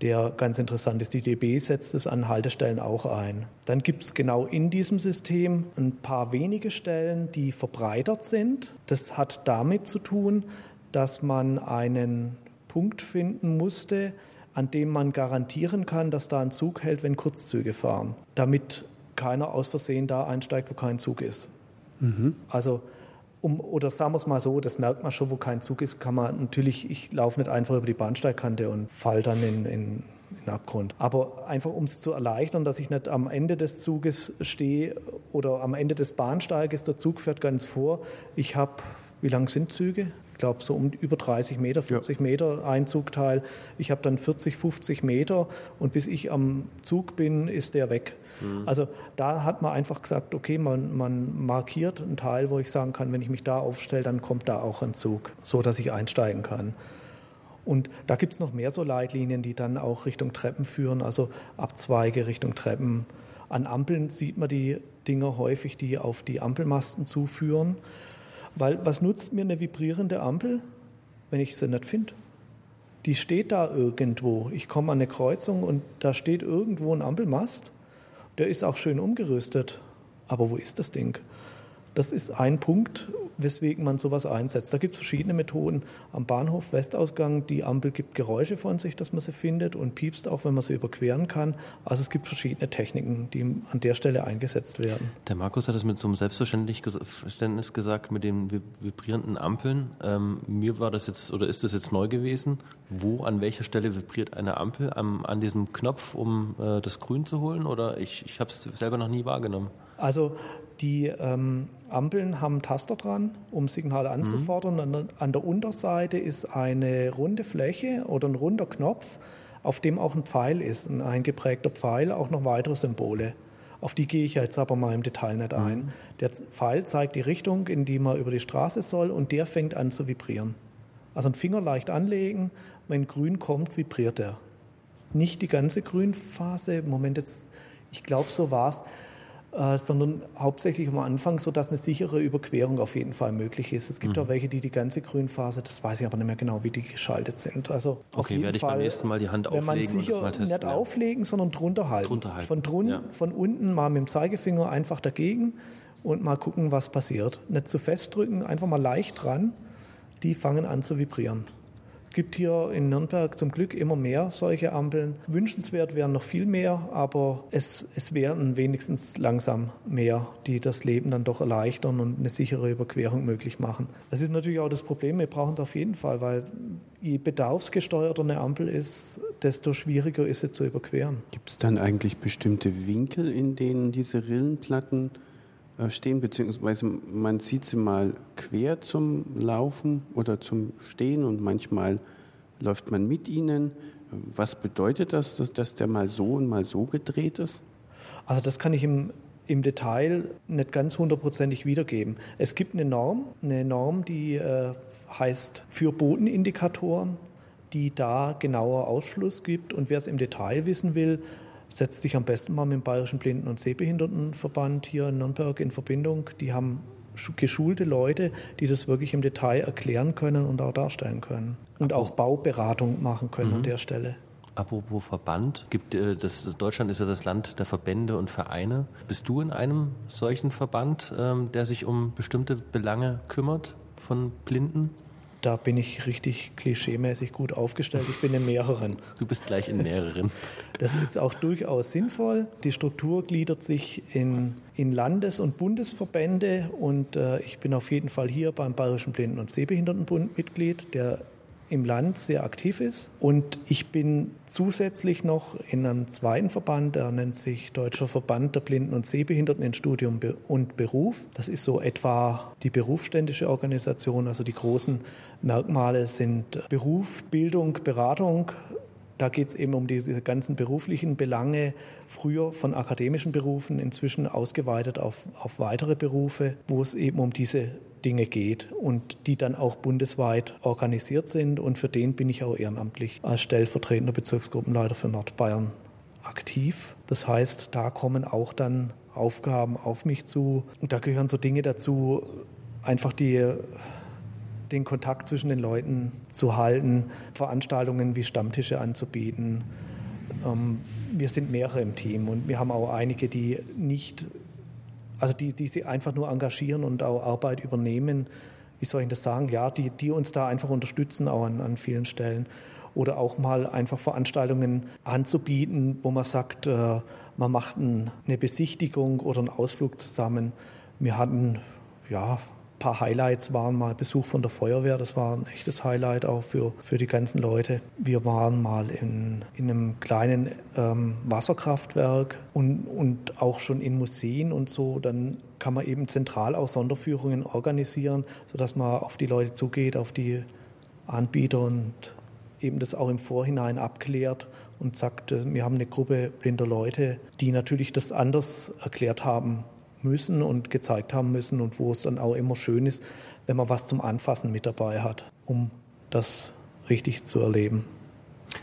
der ganz interessant ist. Die DB setzt es an Haltestellen auch ein. Dann gibt es genau in diesem System ein paar wenige Stellen, die verbreitert sind. Das hat damit zu tun, dass man einen Punkt finden musste, an dem man garantieren kann, dass da ein Zug hält, wenn Kurzzüge fahren, damit keiner aus Versehen da einsteigt, wo kein Zug ist. Mhm. Also um, oder sagen wir es mal so, das merkt man schon, wo kein Zug ist, kann man natürlich, ich laufe nicht einfach über die Bahnsteigkante und fall dann in, in, in Abgrund. Aber einfach, um es zu erleichtern, dass ich nicht am Ende des Zuges stehe oder am Ende des Bahnsteiges, der Zug fährt ganz vor. Ich habe, wie lang sind Züge? Glaube so um über 30 Meter, 40 ja. Meter Einzugteil. Ich habe dann 40, 50 Meter und bis ich am Zug bin, ist der weg. Mhm. Also da hat man einfach gesagt, okay, man, man markiert einen Teil, wo ich sagen kann, wenn ich mich da aufstelle, dann kommt da auch ein Zug, so dass ich einsteigen kann. Und da gibt es noch mehr so Leitlinien, die dann auch Richtung Treppen führen, also Abzweige Richtung Treppen. An Ampeln sieht man die Dinger häufig, die auf die Ampelmasten zuführen. Weil was nutzt mir eine vibrierende Ampel, wenn ich sie nicht finde? Die steht da irgendwo. Ich komme an eine Kreuzung und da steht irgendwo ein Ampelmast. Der ist auch schön umgerüstet. Aber wo ist das Ding? Das ist ein Punkt, weswegen man sowas einsetzt. Da gibt es verschiedene Methoden. Am Bahnhof Westausgang, die Ampel gibt Geräusche von sich, dass man sie findet und piepst auch, wenn man sie überqueren kann. Also es gibt verschiedene Techniken, die an der Stelle eingesetzt werden. Der Markus hat es mit so einem Selbstverständnis gesagt, mit den vibrierenden Ampeln. Ähm, mir war das jetzt, oder ist das jetzt neu gewesen? Wo, an welcher Stelle vibriert eine Ampel? Am, an diesem Knopf, um äh, das Grün zu holen? Oder ich, ich habe es selber noch nie wahrgenommen. Also die ähm, Ampeln haben Taster dran, um Signale anzufordern. Mhm. An, der, an der Unterseite ist eine runde Fläche oder ein runder Knopf, auf dem auch ein Pfeil ist, ein eingeprägter Pfeil, auch noch weitere Symbole. Auf die gehe ich jetzt aber mal im Detail nicht ein. Mhm. Der Pfeil zeigt die Richtung, in die man über die Straße soll und der fängt an zu vibrieren. Also einen Finger leicht anlegen, wenn grün kommt, vibriert er. Nicht die ganze Grünphase, Moment jetzt, ich glaube, so war es. Äh, sondern hauptsächlich am Anfang, sodass eine sichere Überquerung auf jeden Fall möglich ist. Es gibt mhm. auch welche, die die ganze Grünphase, das weiß ich aber nicht mehr genau, wie die geschaltet sind. Also okay, werde ich Fall, beim nächsten Mal die Hand auflegen wenn man sicher und das mal testen. Nicht ja. auflegen, sondern drunter halten. Drunter halten. Von, drun ja. von unten mal mit dem Zeigefinger einfach dagegen und mal gucken, was passiert. Nicht zu fest drücken, einfach mal leicht dran. Die fangen an zu vibrieren gibt hier in Nürnberg zum Glück immer mehr solche Ampeln. Wünschenswert wären noch viel mehr, aber es, es wären wenigstens langsam mehr, die das Leben dann doch erleichtern und eine sichere Überquerung möglich machen. Das ist natürlich auch das Problem, wir brauchen es auf jeden Fall, weil je bedarfsgesteuerter eine Ampel ist, desto schwieriger ist sie zu überqueren. Gibt es dann eigentlich bestimmte Winkel, in denen diese Rillenplatten stehen, beziehungsweise man sieht sie mal quer zum Laufen oder zum Stehen und manchmal läuft man mit ihnen. Was bedeutet das, dass, dass der mal so und mal so gedreht ist? Also das kann ich im, im Detail nicht ganz hundertprozentig wiedergeben. Es gibt eine Norm, eine Norm, die äh, heißt für Bodenindikatoren, die da genauer Ausschluss gibt. Und wer es im Detail wissen will, setzt sich am besten mal mit dem Bayerischen Blinden- und Sehbehindertenverband hier in Nürnberg in Verbindung. Die haben geschulte Leute, die das wirklich im Detail erklären können und auch darstellen können. Und auch Bauberatung machen können mhm. an der Stelle. Apropos Verband, gibt, äh, das, Deutschland ist ja das Land der Verbände und Vereine. Bist du in einem solchen Verband, ähm, der sich um bestimmte Belange kümmert von Blinden? Da bin ich richtig klischeemäßig gut aufgestellt. Ich bin in mehreren. Du bist gleich in mehreren. Das ist auch durchaus sinnvoll. Die Struktur gliedert sich in, in Landes- und Bundesverbände und äh, ich bin auf jeden Fall hier beim Bayerischen Blinden- und Sehbehindertenbund Mitglied, der im Land sehr aktiv ist. Und ich bin zusätzlich noch in einem zweiten Verband, der nennt sich Deutscher Verband der Blinden und Sehbehinderten in Studium und Beruf. Das ist so etwa die berufsständische Organisation. Also die großen Merkmale sind Beruf, Bildung, Beratung, da geht es eben um diese ganzen beruflichen Belange, früher von akademischen Berufen, inzwischen ausgeweitet auf, auf weitere Berufe, wo es eben um diese Dinge geht und die dann auch bundesweit organisiert sind. Und für den bin ich auch ehrenamtlich als stellvertretender Bezirksgruppenleiter für Nordbayern aktiv. Das heißt, da kommen auch dann Aufgaben auf mich zu. Und da gehören so Dinge dazu, einfach die den Kontakt zwischen den Leuten zu halten, Veranstaltungen wie Stammtische anzubieten. Ähm, wir sind mehrere im Team und wir haben auch einige, die nicht, also die, die sich einfach nur engagieren und auch Arbeit übernehmen. Wie soll ich das sagen? Ja, die, die uns da einfach unterstützen, auch an, an vielen Stellen. Oder auch mal einfach Veranstaltungen anzubieten, wo man sagt, äh, man macht ein, eine Besichtigung oder einen Ausflug zusammen. Wir hatten ja paar Highlights waren mal Besuch von der Feuerwehr, das war ein echtes Highlight auch für, für die ganzen Leute. Wir waren mal in, in einem kleinen ähm, Wasserkraftwerk und, und auch schon in Museen und so. Dann kann man eben zentral auch Sonderführungen organisieren, sodass man auf die Leute zugeht, auf die Anbieter und eben das auch im Vorhinein abklärt und sagt, äh, wir haben eine Gruppe blinder Leute, die natürlich das anders erklärt haben müssen und gezeigt haben müssen und wo es dann auch immer schön ist, wenn man was zum Anfassen mit dabei hat, um das richtig zu erleben.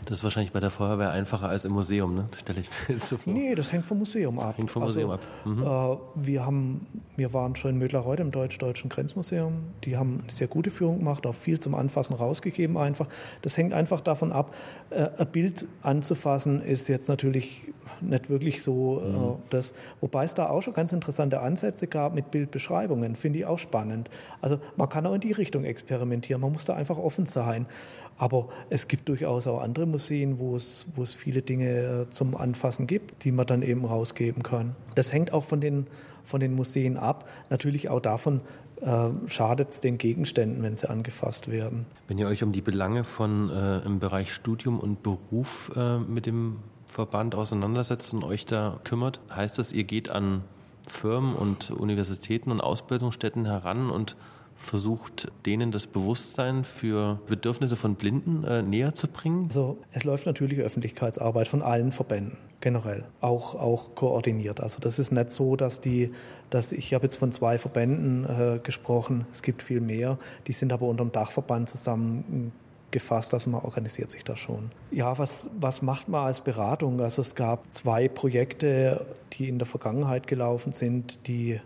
Das ist wahrscheinlich bei der Feuerwehr einfacher als im Museum, ne? stelle ich mir so vor. Nee, das hängt vom Museum ab. Hängt vom Museum also, ab. Mhm. Äh, wir, haben, wir waren schon in Mödlerreuth im Deutsch-Deutschen Grenzmuseum. Die haben eine sehr gute Führung gemacht, auch viel zum Anfassen rausgegeben einfach. Das hängt einfach davon ab, äh, ein Bild anzufassen ist jetzt natürlich nicht wirklich so äh, mhm. das, wobei es da auch schon ganz interessante Ansätze gab mit Bildbeschreibungen, finde ich auch spannend. Also man kann auch in die Richtung experimentieren, man muss da einfach offen sein. Aber es gibt durchaus auch andere Museen, wo es, wo es viele Dinge äh, zum Anfassen gibt, die man dann eben rausgeben kann. Das hängt auch von den, von den Museen ab. Natürlich auch davon, äh, schadet es den Gegenständen, wenn sie angefasst werden. Wenn ihr euch um die Belange von äh, im Bereich Studium und Beruf äh, mit dem Verband auseinandersetzt und euch da kümmert, heißt das, ihr geht an Firmen und Universitäten und Ausbildungsstätten heran und versucht, denen das Bewusstsein für Bedürfnisse von Blinden äh, näher zu bringen? Also es läuft natürlich Öffentlichkeitsarbeit von allen Verbänden generell, auch, auch koordiniert. Also das ist nicht so, dass die, dass ich habe jetzt von zwei Verbänden äh, gesprochen, es gibt viel mehr, die sind aber unter dem Dachverband zusammen gefasst, also man organisiert sich da schon. Ja, was, was macht man als Beratung? Also es gab zwei Projekte, die in der Vergangenheit gelaufen sind, die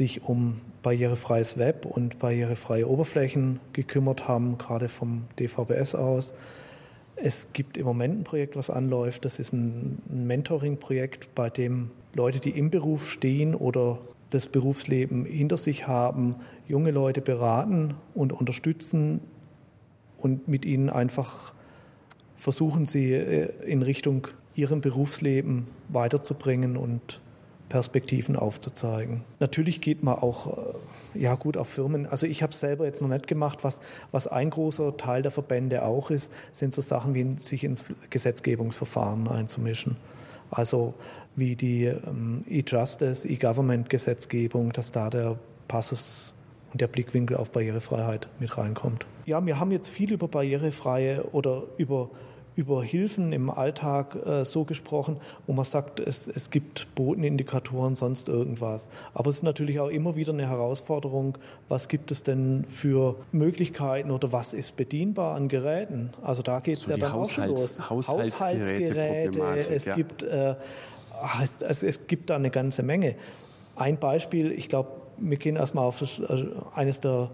sich um barrierefreies Web und barrierefreie Oberflächen gekümmert haben, gerade vom DVBS aus. Es gibt im Moment ein Projekt, was anläuft. Das ist ein Mentoring-Projekt, bei dem Leute, die im Beruf stehen oder das Berufsleben hinter sich haben, junge Leute beraten und unterstützen und mit ihnen einfach versuchen, sie äh, in Richtung ihrem Berufsleben weiterzubringen und Perspektiven aufzuzeigen. Natürlich geht man auch äh, ja gut auf Firmen. Also ich habe es selber jetzt noch nicht gemacht. Was, was ein großer Teil der Verbände auch ist, sind so Sachen wie sich ins Gesetzgebungsverfahren einzumischen. Also wie die ähm, E-Justice, E-Government-Gesetzgebung, dass da der Passus und der Blickwinkel auf Barrierefreiheit mit reinkommt. Ja, wir haben jetzt viel über barrierefreie oder über über Hilfen im Alltag äh, so gesprochen, wo man sagt, es, es gibt Bodenindikatoren, sonst irgendwas. Aber es ist natürlich auch immer wieder eine Herausforderung, was gibt es denn für Möglichkeiten oder was ist bedienbar an Geräten? Also da geht es so ja dann Haushalts, auch schon los. Haushaltsgeräte, es, ja. gibt, äh, ach, es, es, es gibt da eine ganze Menge. Ein Beispiel, ich glaube, wir gehen erstmal auf das, also eines der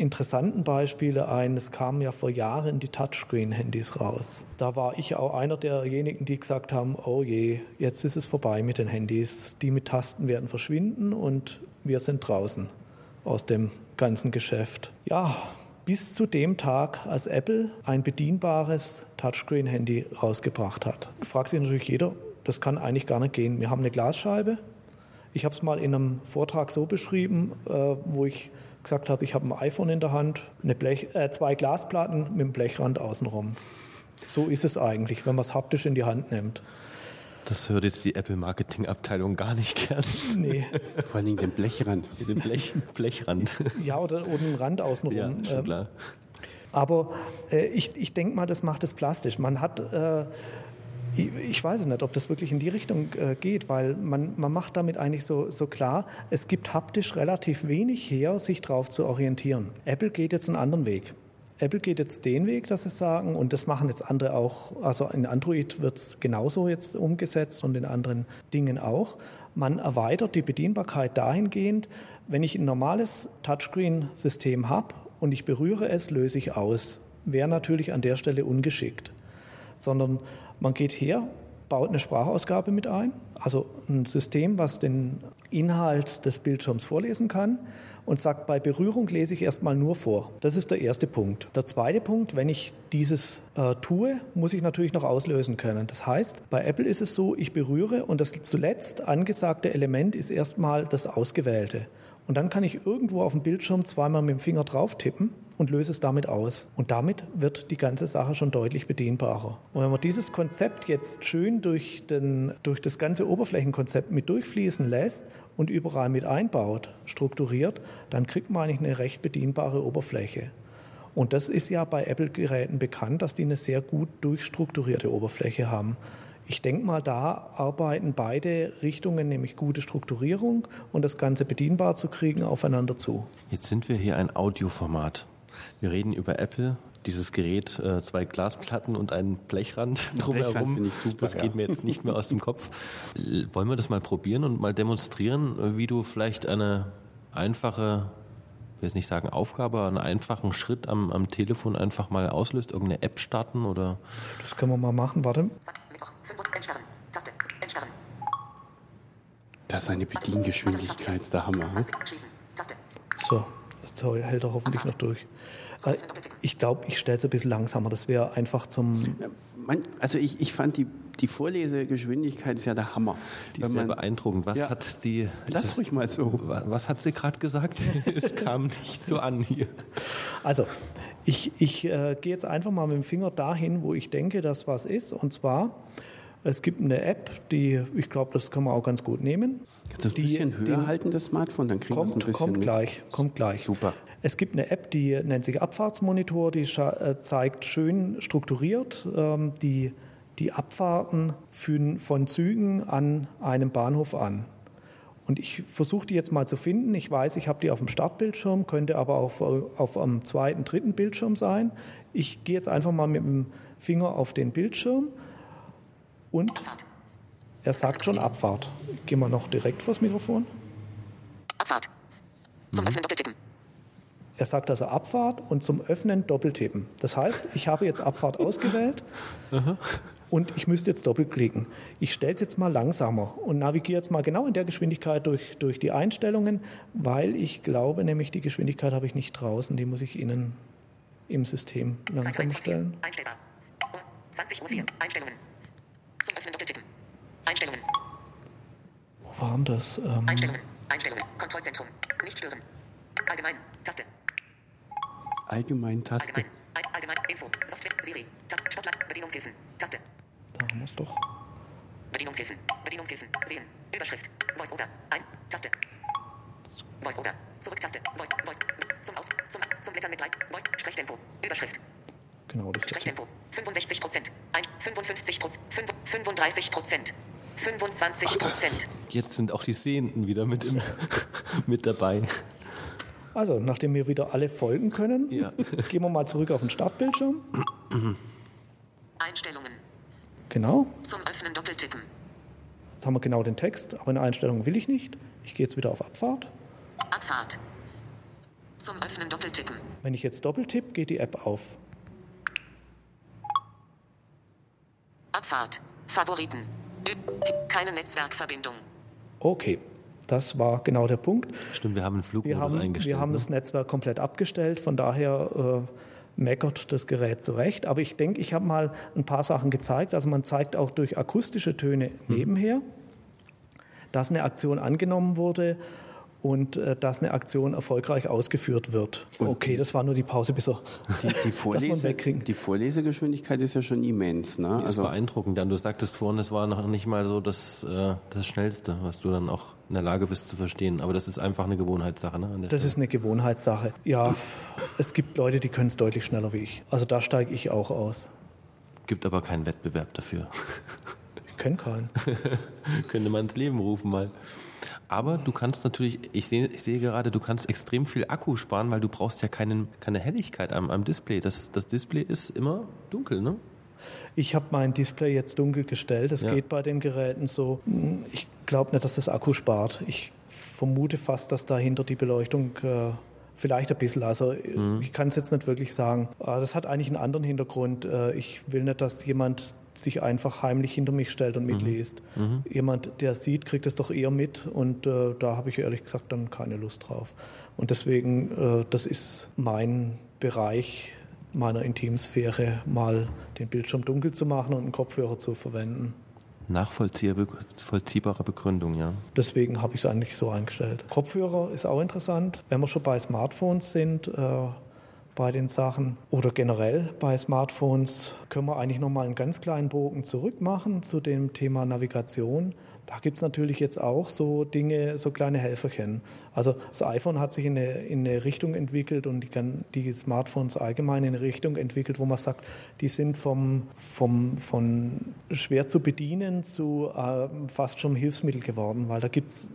interessanten Beispiele ein. Es kamen ja vor Jahren die Touchscreen-Handys raus. Da war ich auch einer derjenigen, die gesagt haben, oh je, jetzt ist es vorbei mit den Handys. Die mit Tasten werden verschwinden und wir sind draußen aus dem ganzen Geschäft. Ja, bis zu dem Tag, als Apple ein bedienbares Touchscreen-Handy rausgebracht hat. Fragt sich natürlich jeder, das kann eigentlich gar nicht gehen. Wir haben eine Glasscheibe. Ich habe es mal in einem Vortrag so beschrieben, äh, wo ich gesagt habe, ich habe ein iPhone in der Hand, Blech, äh, zwei Glasplatten mit einem Blechrand außenrum. So ist es eigentlich, wenn man es haptisch in die Hand nimmt. Das hört jetzt die Apple-Marketing-Abteilung gar nicht gern. Nee. Vor allem den Blechrand. Den Blech, Blechrand. Ja, oder, oder einen Rand außenrum. Ja, schon ähm, klar. Aber äh, ich, ich denke mal, das macht es plastisch. Man hat äh, ich weiß es nicht, ob das wirklich in die Richtung äh, geht, weil man, man macht damit eigentlich so, so klar, es gibt haptisch relativ wenig her, sich darauf zu orientieren. Apple geht jetzt einen anderen Weg. Apple geht jetzt den Weg, dass sie sagen, und das machen jetzt andere auch, also in Android wird es genauso jetzt umgesetzt und in anderen Dingen auch. Man erweitert die Bedienbarkeit dahingehend, wenn ich ein normales Touchscreen-System habe und ich berühre es, löse ich aus. Wäre natürlich an der Stelle ungeschickt. Sondern man geht her, baut eine Sprachausgabe mit ein, also ein System, was den Inhalt des Bildschirms vorlesen kann und sagt, bei Berührung lese ich erstmal nur vor. Das ist der erste Punkt. Der zweite Punkt, wenn ich dieses äh, tue, muss ich natürlich noch auslösen können. Das heißt, bei Apple ist es so, ich berühre und das zuletzt angesagte Element ist erstmal das Ausgewählte. Und dann kann ich irgendwo auf dem Bildschirm zweimal mit dem Finger drauf tippen und löse es damit aus. Und damit wird die ganze Sache schon deutlich bedienbarer. Und wenn man dieses Konzept jetzt schön durch, den, durch das ganze Oberflächenkonzept mit durchfließen lässt und überall mit einbaut, strukturiert, dann kriegt man eigentlich eine recht bedienbare Oberfläche. Und das ist ja bei Apple-Geräten bekannt, dass die eine sehr gut durchstrukturierte Oberfläche haben. Ich denke mal, da arbeiten beide Richtungen, nämlich gute Strukturierung und das Ganze bedienbar zu kriegen, aufeinander zu. Jetzt sind wir hier ein Audioformat. Wir reden über Apple, dieses Gerät, äh, zwei Glasplatten und einen Blechrand drumherum. Blechrand ich super, das geht ja. mir jetzt nicht mehr aus dem Kopf. L- Wollen wir das mal probieren und mal demonstrieren, äh, wie du vielleicht eine einfache, ich will jetzt nicht sagen Aufgabe, aber einen einfachen Schritt am, am Telefon einfach mal auslöst? Irgendeine App starten oder? Das können wir mal machen. Warte. Mittwoch. 5 Uhr. Entsperren. Taste. Entsperren. Das ist eine Bediengeschwindigkeit, der Hammer. Ne? 20. Schließen. Taste. So, so hält er hoffentlich noch durch. Äh, Ich glaube, ich stelle es ein bisschen langsamer. Das wäre einfach zum. Also ich, ich fand die, die Vorlesegeschwindigkeit ist ja der Hammer. Die ist sehr beeindruckend. Was Ja. hat die. Lass das- ruhig mal so. wa- Was hat sie gerade gesagt? es kam nicht so an hier. Also, ich, ich äh, gehe jetzt einfach mal mit dem Finger dahin, wo ich denke, dass was ist. Und zwar, es gibt eine App, die, ich glaube, das kann man auch ganz gut nehmen. Kannst du ein Die- bisschen höher halten, das Smartphone? Dann kriegen wir es ein Kommt, bisschen kommt mit. gleich, kommt gleich. Super. Es gibt eine App, die nennt sich Abfahrtsmonitor, die äh, zeigt schön strukturiert ähm, die, die Abfahrten für, von Zügen an einem Bahnhof an. Und ich versuche die jetzt mal zu finden. Ich weiß, ich habe die auf dem Startbildschirm, könnte aber auch auf, auf einem zweiten, dritten Bildschirm sein. Ich gehe jetzt einfach mal mit dem Finger auf den Bildschirm und Abfahrt. er sagt schon Abfahrt. Ich gehe mal noch direkt vors Mikrofon. Abfahrt. Zum Öffnen doppeltippen. Er sagt also Abfahrt und zum Öffnen Doppeltippen. Das heißt, ich habe jetzt Abfahrt ausgewählt und ich müsste jetzt doppelklicken. Ich stelle es jetzt mal langsamer und navigiere jetzt mal genau in der Geschwindigkeit durch, durch die Einstellungen, weil ich glaube, nämlich die Geschwindigkeit habe ich nicht draußen, die muss ich innen im System langsam 1 zu 4. stellen. Einstellbar. Um 20 Uhr 4. Einstellungen. Zum Öffnen doppeltippen. Einstellungen. Wo war denn das? Ähm, Einstellungen. Einstellungen. Kontrollzentrum. Nicht stören. Allgemein. Taste. Allgemein Taste. Allgemein. Ein, allgemein. Info. Software. Siri. Taste. Stopplein. Bedienungshilfen. Taste. Da haben wir es doch. Bedienungshilfen. Bedienungshilfen. Sehen. Überschrift. Voice over. Ein. Taste. Voice over. Zurück-Taste. Voice. Voice. Zum Aus. Zum, zum Blättern mit drei. Voice. Sprechtempo. Überschrift. Genau, das Sprechtempo. 65 Prozent. 55 Prozent. 35 Prozent. 25 Prozent. Jetzt sind auch die Sehenden wieder mit, im, mit dabei. Also, nachdem wir wieder alle folgen können, Ja. gehen wir mal zurück auf den Startbildschirm. Einstellungen. Genau, Zum Öffnen doppeltippen. Jetzt haben wir genau den Text, aber eine Einstellung will ich nicht. Ich gehe jetzt wieder auf Abfahrt. Abfahrt. Zum Öffnen doppeltippen. Wenn ich jetzt doppeltipp, geht die App auf. Abfahrt. Favoriten. Keine Netzwerkverbindung. Okay, das war genau der Punkt. Stimmt, wir haben einen Wir Flugmodus haben, eingestellt. wir haben ne? das Netzwerk komplett abgestellt, von daher äh, meckert das Gerät zurecht. Aber ich denke, ich habe mal ein paar Sachen gezeigt. Also man zeigt auch durch akustische Töne nebenher, dass eine Aktion angenommen wurde und äh, dass eine Aktion erfolgreich ausgeführt wird. Okay, das war nur die Pause, bis er Die, die, Vorlese, wegkriegen. die Vorlesegeschwindigkeit ist ja schon immens. Ne? ist Also, beeindruckend. Dann du sagtest vorhin, es war noch nicht mal so das, äh, das Schnellste, was du dann auch in der Lage bist zu verstehen. Aber das ist einfach eine Gewohnheitssache. Ne? Das Stelle. ist eine Gewohnheitssache. Ja, es gibt Leute, die können es deutlich schneller wie ich. Also da steige ich auch aus. Gibt aber keinen Wettbewerb dafür. Ich kenne keinen. Könnte man ins Leben rufen mal. Aber du kannst natürlich, ich sehe, ich sehe gerade, du kannst extrem viel Akku sparen, weil du brauchst ja keinen, keine Helligkeit am, am Display. Das, das Display ist immer dunkel, ne? Ich habe mein Display jetzt dunkel gestellt. Das Ja. geht bei den Geräten so. Ich glaube nicht, dass das Akku spart. Ich vermute fast, dass dahinter die Beleuchtung äh, vielleicht ein bisschen, also äh, Mhm. ich kann es jetzt nicht wirklich sagen. Das hat eigentlich einen anderen Hintergrund. Äh, Ich will nicht, dass jemand sich einfach heimlich hinter mich stellt Mhm. und mitliest. Jemand, der sieht, kriegt es doch eher mit und äh, da habe ich ehrlich gesagt dann keine Lust drauf. Und deswegen, äh, das ist mein Bereich meiner Intimsphäre, mal den Bildschirm dunkel zu machen und einen Kopfhörer zu verwenden. Nachvollziehbare Begründung, ja. Deswegen habe ich es eigentlich so eingestellt. Kopfhörer ist auch interessant. Wenn wir schon bei Smartphones sind, äh, bei den Sachen oder generell bei Smartphones, können wir eigentlich nochmal einen ganz kleinen Bogen zurück machen zu dem Thema Navigation. Da gibt es natürlich jetzt auch so Dinge, so kleine Helferchen. Also das iPhone hat sich in eine, in eine Richtung entwickelt und die, die, Smartphones allgemein in eine Richtung entwickelt, wo man sagt, die sind vom, vom, von schwer zu bedienen zu äh, fast schon Hilfsmittel geworden, weil da gibt es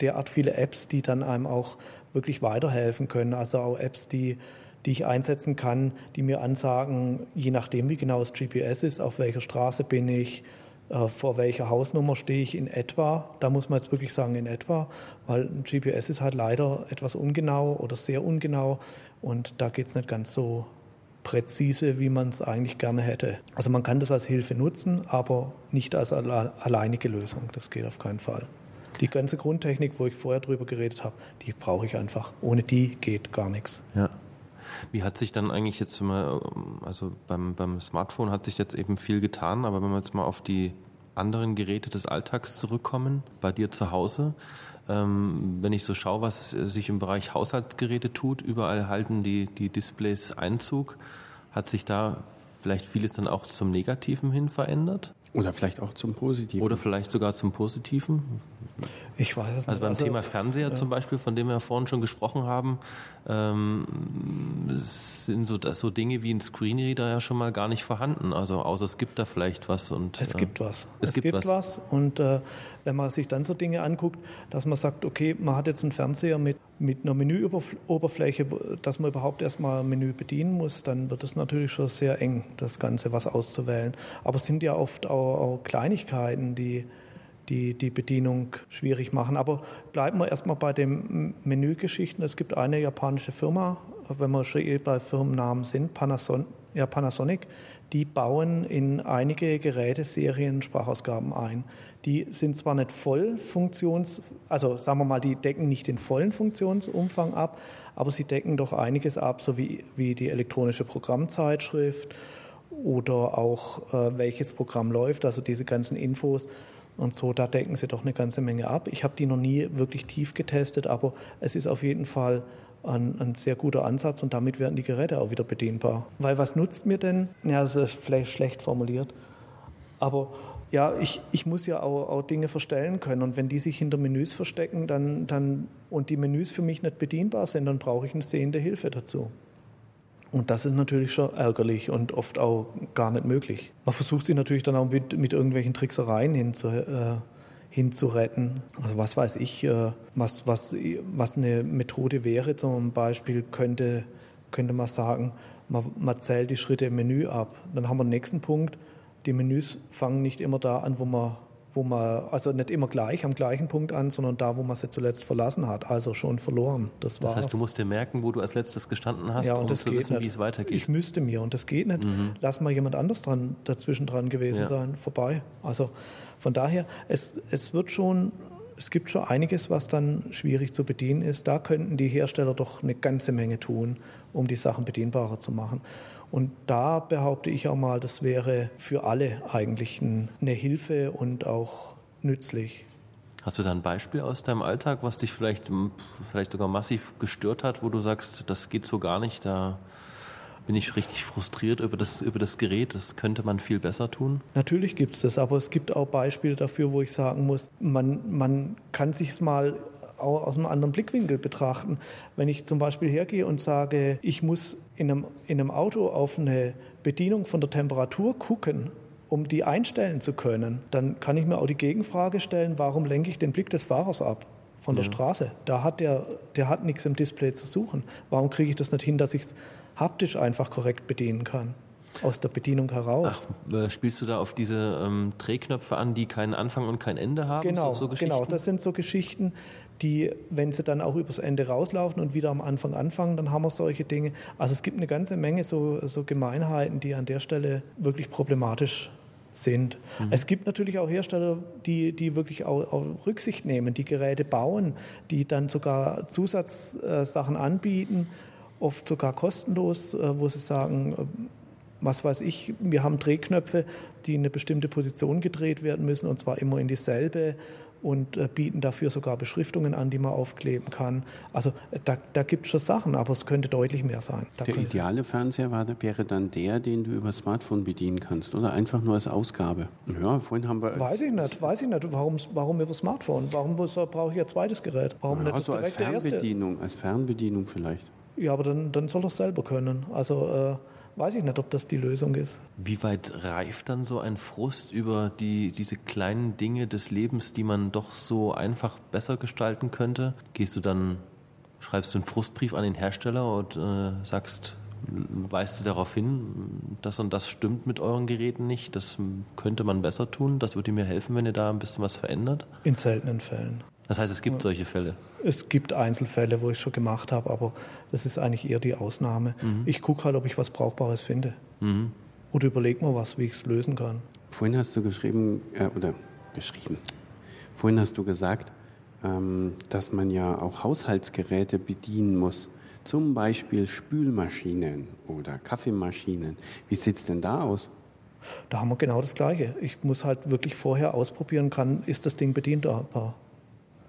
derart viele Apps, die dann einem auch wirklich weiterhelfen können. Also auch Apps, die die ich einsetzen kann, die mir ansagen, je nachdem, wie genau das GPS ist, auf welcher Straße bin ich, äh, vor welcher Hausnummer stehe ich in etwa. Da muss man jetzt wirklich sagen in etwa, weil ein GPS ist halt leider etwas ungenau oder sehr ungenau und da geht es nicht ganz so präzise, wie man es eigentlich gerne hätte. Also man kann das als Hilfe nutzen, aber nicht als alleinige Lösung. Das geht auf keinen Fall. Die ganze Grundtechnik, wo ich vorher drüber geredet habe, die brauche ich einfach. Ohne die geht gar nichts. Ja. Wie hat sich dann eigentlich jetzt mal, also beim, beim Smartphone hat sich jetzt eben viel getan, aber wenn wir jetzt mal auf die anderen Geräte des Alltags zurückkommen, bei dir zu Hause, ähm, wenn ich so schaue, was sich im Bereich Haushaltsgeräte tut, überall halten die, die Displays Einzug. Hat sich da vielleicht vieles dann auch zum Negativen hin verändert? Oder vielleicht auch zum Positiven. Oder vielleicht sogar zum Positiven. Ich weiß es nicht. Also beim also, Thema Fernseher ja. zum Beispiel, von dem wir vorhin schon gesprochen haben, ähm, sind so, so Dinge wie ein Screenreader ja schon mal gar nicht vorhanden. Also außer es gibt da vielleicht was. Und, es äh, gibt was. Es, es gibt, gibt was. was. Und äh, wenn man sich dann so Dinge anguckt, dass man sagt, okay, man hat jetzt einen Fernseher mit, mit einer Menüoberfläche, dass man überhaupt erstmal ein Menü bedienen muss, dann wird es natürlich schon sehr eng, das Ganze was auszuwählen. Aber es sind ja oft auch auch, Kleinigkeiten, die, die die Bedienung schwierig machen. Aber bleiben wir erstmal bei den Menügeschichten. Es gibt eine japanische Firma, wenn wir schon eh bei Firmennamen sind, Panasonic, ja, Panasonic, die bauen in einige Geräte Serien-Sprachausgaben ein. Die sind zwar nicht voll funktions, also sagen wir mal, die decken nicht den vollen Funktionsumfang ab, aber sie decken doch einiges ab, so wie, wie die elektronische Programmzeitschrift oder auch äh, welches Programm läuft, also diese ganzen Infos. Und so, da decken sie doch eine ganze Menge ab. Ich habe die noch nie wirklich tief getestet, aber es ist auf jeden Fall ein, ein, sehr guter Ansatz und damit werden die Geräte auch wieder bedienbar. Weil was nutzt mir denn? Ja, das ist vielleicht schlecht formuliert, aber ja, ich, ich muss ja auch, auch, Dinge verstellen können und wenn die sich hinter Menüs verstecken dann, dann, und die Menüs für mich nicht bedienbar sind, dann brauche ich eine sehende Hilfe dazu. Und das ist natürlich schon ärgerlich und oft auch gar nicht möglich. Man versucht sich natürlich dann auch mit, mit irgendwelchen Tricksereien hinzu, äh, hinzuretten. Also was weiß ich, äh, was, was, was eine Methode wäre. Zum Beispiel könnte, könnte man sagen, man, man zählt die Schritte im Menü ab. Dann haben wir den nächsten Punkt. Die Menüs fangen nicht immer da an, wo man wo man, also nicht immer gleich am gleichen Punkt an, sondern da, wo man sie zuletzt verlassen hat, also schon verloren. Das, das heißt, du musst dir merken, wo du als letztes gestanden hast, ja, um zu wissen, wie es weitergeht. Ich müsste mir und das geht nicht. Mhm. Lass mal jemand anders dran, dazwischen dran gewesen ja. sein, vorbei. Also von daher, es, es wird schon es gibt schon einiges, was dann schwierig zu bedienen ist. Da könnten die Hersteller doch eine ganze Menge tun, um die Sachen bedienbarer zu machen. Und da behaupte ich auch mal, das wäre für alle eigentlich eine Hilfe und auch nützlich. Hast du da ein Beispiel aus deinem Alltag, was dich vielleicht, vielleicht sogar massiv gestört hat, wo du sagst, das geht so gar nicht, da bin ich richtig frustriert über das, über das Gerät, das könnte man viel besser tun? Natürlich gibt es das, aber es gibt auch Beispiele dafür, wo ich sagen muss, man, man kann sich es mal aus einem anderen Blickwinkel betrachten. Wenn ich zum Beispiel hergehe und sage, ich muss in einem, in einem Auto auf eine Bedienung von der Temperatur gucken, um die einstellen zu können, dann kann ich mir auch die Gegenfrage stellen, warum lenke ich den Blick des Fahrers ab? Von der ja. Straße. Da hat der, der hat nichts im Display zu suchen. Warum kriege ich das nicht hin, dass ich es haptisch einfach korrekt bedienen kann? aus der Bedienung heraus. Ach, äh, spielst du da auf diese ähm, Drehknöpfe an, die keinen Anfang und kein Ende haben? Genau, so, so genau. Das sind so Geschichten, die, wenn sie dann auch übers Ende rauslaufen und wieder am Anfang anfangen, dann haben wir solche Dinge. Also es gibt eine ganze Menge so, so Gemeinheiten, die an der Stelle wirklich problematisch sind. Mhm. Es gibt natürlich auch Hersteller, die, die wirklich auch, auch, Rücksicht nehmen, die Geräte bauen, die dann sogar Zusatzsachen anbieten, oft sogar kostenlos, äh, wo sie sagen, was weiß ich, wir haben Drehknöpfe, die in eine bestimmte Position gedreht werden müssen und zwar immer in dieselbe und äh, bieten dafür sogar Beschriftungen an, die man aufkleben kann. Also äh, da, da gibt es schon Sachen, aber es könnte deutlich mehr sein. Da der ideale Fernseher war, wäre dann der, den du über Smartphone bedienen kannst oder einfach nur als Ausgabe. Ja, vorhin haben wir... Weiß ich nicht, weiß ich nicht. Warum, warum über Smartphone? Warum brauche ich ein zweites Gerät? Warum ja, nicht also als Fernbedienung, als Fernbedienung vielleicht. Ja, aber dann, dann soll er es selber können. Also... Äh, weiß ich nicht, ob das die Lösung ist. Wie weit reift dann so ein Frust über die, diese kleinen Dinge des Lebens, die man doch so einfach besser gestalten könnte? Gehst du dann, schreibst du einen Frustbrief an den Hersteller und äh, sagst, weist du darauf hin, das und das stimmt mit euren Geräten nicht, das könnte man besser tun, das würde mir helfen, wenn ihr da ein bisschen was verändert? In seltenen Fällen. Das heißt, es gibt solche Fälle? Es gibt Einzelfälle, wo ich es schon gemacht habe, aber das ist eigentlich eher die Ausnahme. Mhm. Ich gucke halt, ob ich was Brauchbares finde. Mhm. Oder überlege mir was, wie ich es lösen kann. Vorhin hast du geschrieben, äh, oder geschrieben, vorhin hast du gesagt, ähm, dass man ja auch Haushaltsgeräte bedienen muss. Zum Beispiel Spülmaschinen oder Kaffeemaschinen. Wie sieht es denn da aus? Da haben wir genau das Gleiche. Ich muss halt wirklich vorher ausprobieren, kann, ist das Ding bedienbar.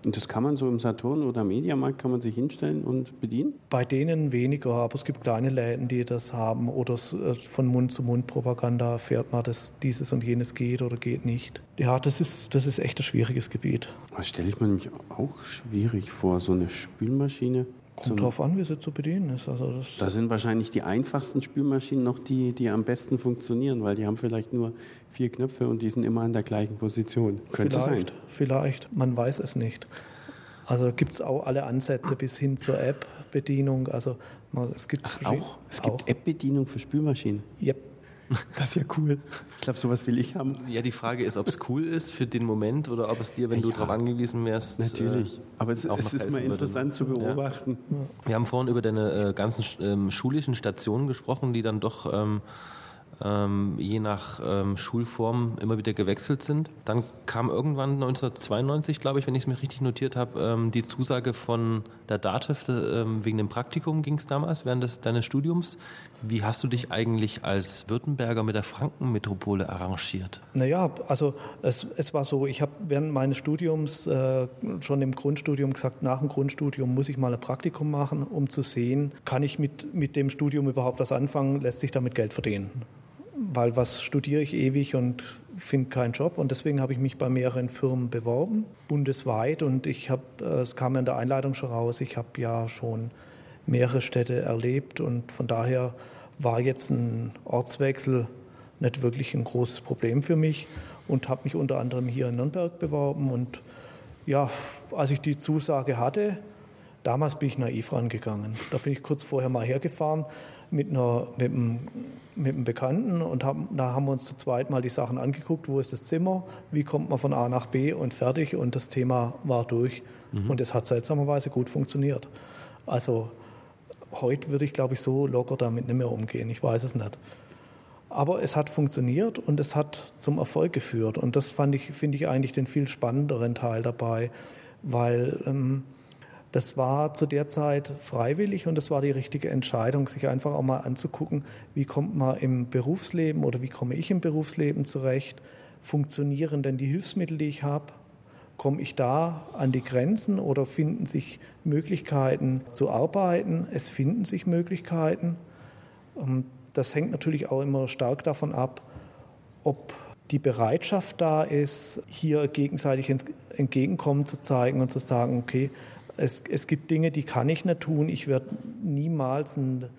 Und das kann man so im Saturn oder Mediamarkt kann man sich hinstellen und bedienen? Bei denen weniger, aber es gibt kleine Läden, die das haben oder äh, von Mund zu Mund Propaganda erfährt man, dass dieses und jenes geht oder geht nicht. Ja, das ist, das ist echt ein schwieriges Gebiet. Das stelle ich mir nämlich auch schwierig vor, so eine Spülmaschine. Kommt drauf an, wie sie zu bedienen ist. Also das da sind wahrscheinlich die einfachsten Spülmaschinen noch die, die am besten funktionieren, weil die haben vielleicht nur vier Knöpfe und die sind immer an der gleichen Position. Könnte vielleicht, sein. Vielleicht, man weiß es nicht. Also gibt es auch alle Ansätze bis hin zur App-Bedienung. Also es gibt Ach, auch. Es gibt App-Bedienung für Spülmaschinen. Yep. Das ist ja cool. Ich glaube, sowas will ich haben. Ja, die Frage ist, ob es cool ist für den Moment oder ob es dir, wenn ja, du darauf angewiesen wärst. Natürlich. Äh, Aber es, es ist mal interessant würde. zu beobachten. Ja. Wir haben vorhin über deine äh, ganzen ähm, schulischen Stationen gesprochen, die dann doch. Ähm, ähm, je nach ähm, Schulform immer wieder gewechselt sind. Dann kam irgendwann 1992, glaube ich, wenn ich es mir richtig notiert habe, ähm, die Zusage von der DATEV, ähm, wegen dem Praktikum ging es damals, während des, deines Studiums. Wie hast du dich eigentlich als Württemberger mit der Frankenmetropole arrangiert? Naja, also es, es war so, ich habe während meines Studiums äh, schon im Grundstudium gesagt, nach dem Grundstudium muss ich mal ein Praktikum machen, um zu sehen, kann ich mit, mit dem Studium überhaupt was anfangen, lässt sich damit Geld verdienen weil was studiere ich ewig und finde keinen Job. Und deswegen habe ich mich bei mehreren Firmen beworben, bundesweit. Und ich habe, äh, es kam in der Einleitung schon raus, ich habe ja schon mehrere Städte erlebt. Und von daher war jetzt ein Ortswechsel nicht wirklich ein großes Problem für mich und habe mich unter anderem hier in Nürnberg beworben. Und ja, als ich die Zusage hatte, damals bin ich naiv rangegangen. Da bin ich kurz vorher mal hergefahren mit, einer, mit, einem, mit einem Bekannten und haben, da haben wir uns zu zweit mal die Sachen angeguckt, wo ist das Zimmer, wie kommt man von A nach B und fertig und das Thema war durch. Mhm. Und es hat seltsamerweise gut funktioniert. Also heute würde ich, glaube ich, so locker damit nicht mehr umgehen. Ich weiß es nicht. Aber es hat funktioniert und es hat zum Erfolg geführt. Und das fand ich, finde ich eigentlich den viel spannenderen Teil dabei, weil ähm, das war zu der Zeit freiwillig und das war die richtige Entscheidung, sich einfach auch mal anzugucken, wie kommt man im Berufsleben oder wie komme ich im Berufsleben zurecht, funktionieren denn die Hilfsmittel, die ich habe, komme ich da an die Grenzen oder finden sich Möglichkeiten zu arbeiten? Es finden sich Möglichkeiten. Ähm, das hängt natürlich auch immer stark davon ab, ob die Bereitschaft da ist, hier gegenseitig entgegenkommen zu zeigen und zu sagen, okay, es, es gibt Dinge, die kann ich nicht tun. Ich werde niemals ein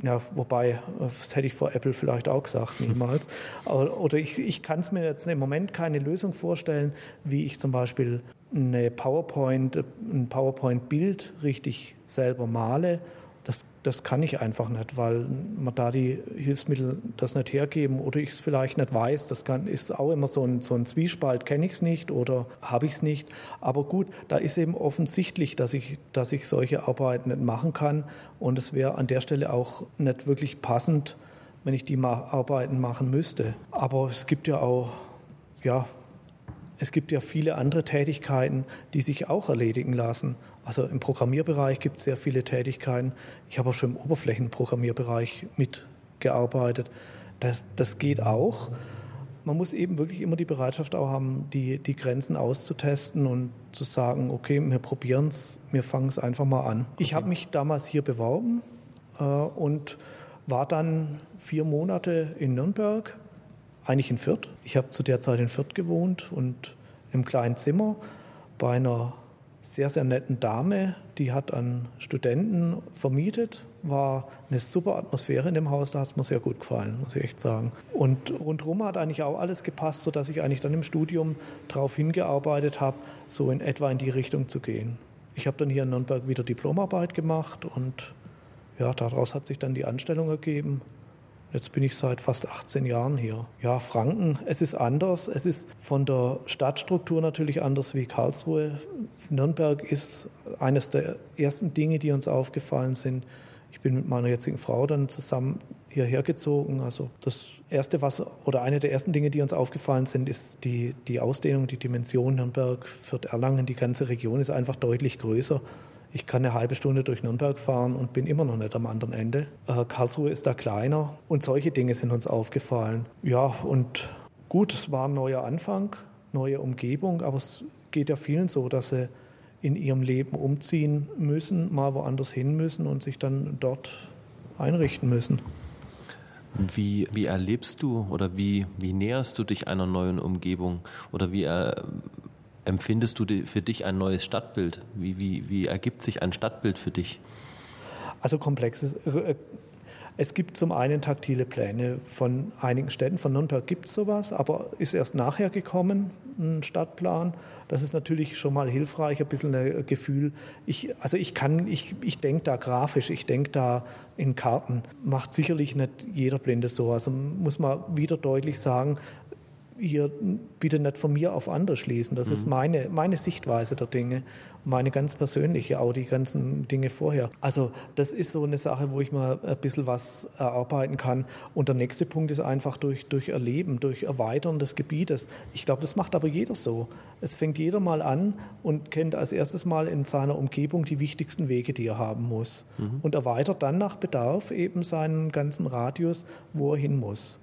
ja, wobei, das hätte ich vor Apple vielleicht auch gesagt, niemals. Oder ich, ich kann es mir jetzt im Moment keine Lösung vorstellen, wie ich zum Beispiel eine PowerPoint, ein PowerPoint-Bild richtig selber male das, das kann ich einfach nicht, weil man da die Hilfsmittel das nicht hergeben oder ich es vielleicht nicht weiß. Das kann, ist auch immer so ein, so ein Zwiespalt, kenne ich es nicht oder habe ich es nicht. Aber gut, da ist eben offensichtlich, dass ich, dass ich solche Arbeiten nicht machen kann und es wäre an der Stelle auch nicht wirklich passend, wenn ich die Arbeiten machen müsste. Aber es gibt ja auch, ja, es gibt ja viele andere Tätigkeiten, die sich auch erledigen lassen. Also im Programmierbereich gibt es sehr viele Tätigkeiten. Ich habe auch schon im Oberflächenprogrammierbereich mit gearbeitet. Das, das geht auch. Man muss eben wirklich immer die Bereitschaft auch haben, die, die Grenzen auszutesten und zu sagen, okay, wir probieren es, wir fangen es einfach mal an. Okay. Ich habe mich damals hier beworben äh, und war dann vier Monate in Nürnberg, eigentlich in Fürth. Ich habe zu der Zeit in Fürth gewohnt und im kleinen Zimmer bei einer sehr, sehr netten Dame, die hat an Studenten vermietet. War eine super Atmosphäre in dem Haus, da hat es mir sehr gut gefallen, muss ich echt sagen. Und rundherum hat eigentlich auch alles gepasst, sodass ich eigentlich dann im Studium darauf hingearbeitet habe, so in etwa in die Richtung zu gehen. Ich habe dann hier in Nürnberg wieder Diplomarbeit gemacht und ja, daraus hat sich dann die Anstellung ergeben. Jetzt bin ich seit fast 18 Jahren hier. Ja, Franken, es ist anders. Es ist von der Stadtstruktur natürlich anders wie Karlsruhe. Nürnberg ist eines der ersten Dinge, die uns aufgefallen sind. Ich bin mit meiner jetzigen Frau dann zusammen hierher gezogen. Also das erste, was oder eine der ersten Dinge, die uns aufgefallen sind, ist die, die Ausdehnung, die Dimension Nürnberg, Fürth, Erlangen. Die ganze Region ist einfach deutlich größer. Ich kann eine halbe Stunde durch Nürnberg fahren und bin immer noch nicht am anderen Ende. Äh, Karlsruhe ist da kleiner und solche Dinge sind uns aufgefallen. Ja, und gut, es war ein neuer Anfang, neue Umgebung, aber es geht ja vielen so, dass sie in ihrem Leben umziehen müssen, mal woanders hin müssen und sich dann dort einrichten müssen. Wie, wie erlebst du oder wie, wie näherst du dich einer neuen Umgebung oder wie, äh, empfindest du für dich ein neues Stadtbild? Wie, wie, wie ergibt sich ein Stadtbild für dich? Also komplexes. Äh, es gibt zum einen taktile Pläne von einigen Städten. Von Nürnberg gibt es sowas, aber ist erst nachher gekommen, ein Stadtplan. Das ist natürlich schon mal hilfreich, ein bisschen ein Gefühl. Ich, also ich kann, ich, ich denke da grafisch, ich denke da in Karten. Macht sicherlich nicht jeder Blinde so. Also muss man wieder deutlich sagen, hier bitte nicht von mir auf andere schließen. Das mhm. ist meine, meine Sichtweise der Dinge, meine ganz persönliche, auch die ganzen Dinge vorher. Also das ist so eine Sache, wo ich mal ein bisschen was erarbeiten kann. Und der nächste Punkt ist einfach durch, durch Erleben, durch Erweitern des Gebietes. Ich glaube, das macht aber jeder so. Es fängt jeder mal an und kennt als erstes mal in seiner Umgebung die wichtigsten Wege, die er haben muss. Mhm. Und erweitert dann nach Bedarf eben seinen ganzen Radius, wo er hin muss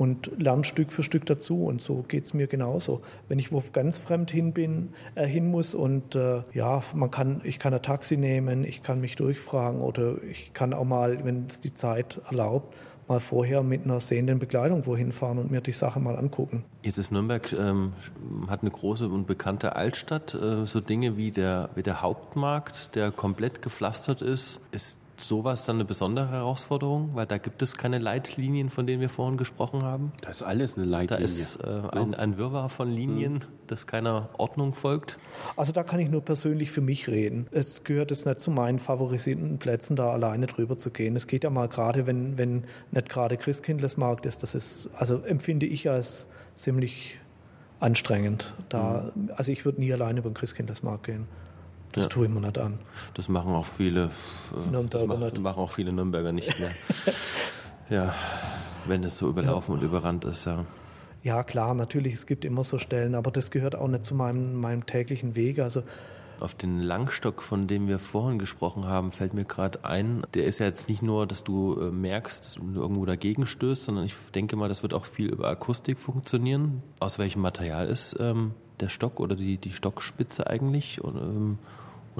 und lerne Stück für Stück dazu. Und so geht es mir genauso. Wenn ich wo ganz fremd hin bin, äh, hin muss und äh, ja, man kann, ich kann ein Taxi nehmen, ich kann mich durchfragen oder ich kann auch mal, wenn es die Zeit erlaubt, mal vorher mit einer sehenden Bekleidung wohin fahren und mir die Sache mal angucken. Jetzt ist Nürnberg ähm, hat eine große und bekannte Altstadt. Äh, so Dinge wie der, wie der Hauptmarkt, der komplett gepflastert ist, ist sowas dann eine besondere Herausforderung? Weil da gibt es keine Leitlinien, von denen wir vorhin gesprochen haben. Da ist alles eine Leitlinie. Da ist äh, ein, ein, Wirrwarr von Linien, mhm. das keiner Ordnung folgt. Also da kann ich nur persönlich für mich reden. Es gehört jetzt nicht zu meinen favorisierten Plätzen, da alleine drüber zu gehen. Es geht ja mal gerade, wenn, wenn nicht gerade Christkindlesmarkt ist, das ist, also empfinde ich als ziemlich anstrengend. Da, mhm. Also ich würde nie alleine über den Christkindlesmarkt gehen. Das ja. tue ich mir nicht an. Das machen auch viele äh, Nürnberger das machen, machen auch viele Nürnberger nicht mehr. ja, wenn es so überlaufen ja. und überrannt ist, ja. Ja, klar, natürlich, es gibt immer so Stellen, aber das gehört auch nicht zu meinem, meinem täglichen Weg. Also auf den Langstock, von dem wir vorhin gesprochen haben, fällt mir gerade ein, der ist ja jetzt nicht nur, dass du äh, merkst, dass du irgendwo dagegen stößt, sondern ich denke mal, das wird auch viel über Akustik funktionieren. Aus welchem Material ist ähm, der Stock oder die, die Stockspitze eigentlich? Und, ähm,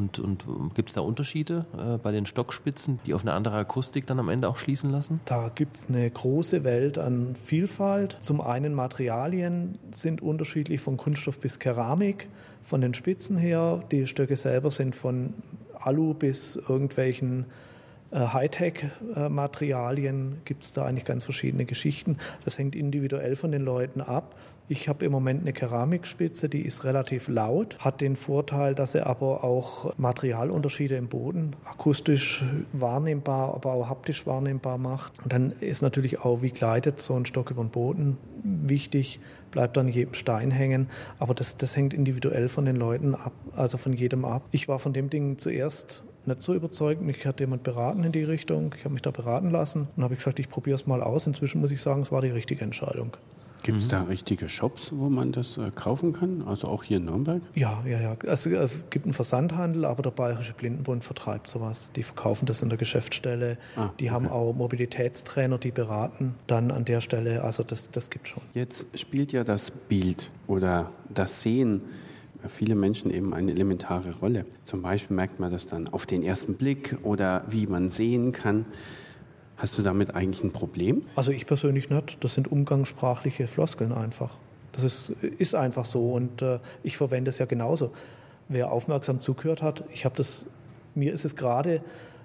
und, und gibt es da Unterschiede äh, bei den Stockspitzen, die auf eine andere Akustik dann am Ende auch schließen lassen? Da gibt es eine große Welt an Vielfalt. Zum einen Materialien sind unterschiedlich von Kunststoff bis Keramik, von den Spitzen her. Die Stöcke selber sind von Alu bis irgendwelchen äh, Hightech-Materialien gibt es da eigentlich ganz verschiedene Geschichten. Das hängt individuell von den Leuten ab. Ich habe im Moment eine Keramikspitze, die ist relativ laut, hat den Vorteil, dass sie aber auch Materialunterschiede im Boden akustisch wahrnehmbar, aber auch haptisch wahrnehmbar macht. Und dann ist natürlich auch, wie gleitet so ein Stock über den Boden wichtig, bleibt an jedem Stein hängen. Aber das, das hängt individuell von den Leuten ab, also von jedem ab. Ich war von dem Ding zuerst nicht so überzeugt. Mich hat jemand beraten in die Richtung. Ich habe mich da beraten lassen und habe gesagt, ich probiere es mal aus. Inzwischen muss ich sagen, es war die richtige Entscheidung. Gibt es da richtige Shops, wo man das äh, kaufen kann? Also auch hier in Nürnberg? Ja, ja, ja. Also, es gibt einen Versandhandel, aber der Bayerische Blindenbund vertreibt sowas. Die verkaufen das in der Geschäftsstelle. Ah, die haben auch Mobilitätstrainer, die beraten dann an der Stelle. Also das, das gibt schon. Jetzt spielt ja das Bild oder das Sehen für viele Menschen eben eine elementare Rolle. Zum Beispiel merkt man das dann auf den ersten Blick oder wie man sehen kann. Hast du damit eigentlich ein Problem? Also ich persönlich nicht. Das sind umgangssprachliche Floskeln einfach. Das ist, ist einfach so und äh, ich verwende es ja genauso. Wer aufmerksam zugehört hat, ich habe das, mir ist es gerade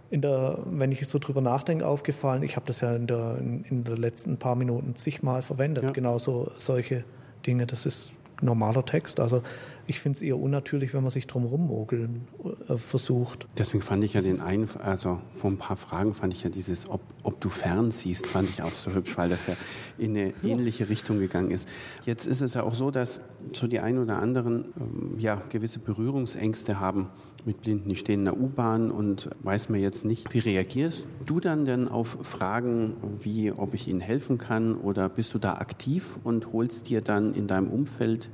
in der, wenn ich so drüber nachdenke, aufgefallen. Ich habe das ja in der, in, in der letzten paar Minuten zigmal verwendet. Ja. Genauso solche Dinge. Das ist normaler Text. Also ich finde es eher unnatürlich, wenn man sich drum rummogeln äh, versucht. Deswegen fand ich ja den einen, also vor ein paar Fragen fand ich ja dieses, ob, ob du fern siehst, fand ich auch so hübsch, weil das ja in eine ähnliche Richtung gegangen ist. Jetzt ist es ja auch so, dass so die ein oder anderen ähm, ja gewisse Berührungsängste haben mit Blinden. Die stehen in der U-Bahn und weiß mir jetzt nicht, wie reagierst du dann denn auf Fragen wie, ob ich ihnen helfen kann oder bist du da aktiv und holst dir dann in deinem Umfeld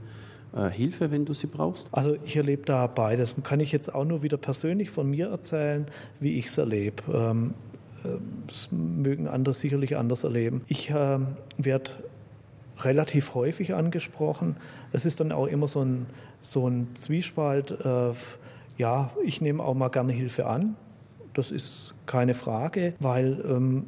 Hilfe, wenn du sie brauchst? Also ich erlebe da beides. Kann ich jetzt auch nur wieder persönlich von mir erzählen, wie ich es erlebe. Ähm, äh, das mögen andere sicherlich anders erleben. Ich äh, werde relativ häufig angesprochen. Es ist dann auch immer so ein, so ein Zwiespalt. Äh, ja, ich nehme auch mal gerne Hilfe an. Das ist keine Frage, weil ähm,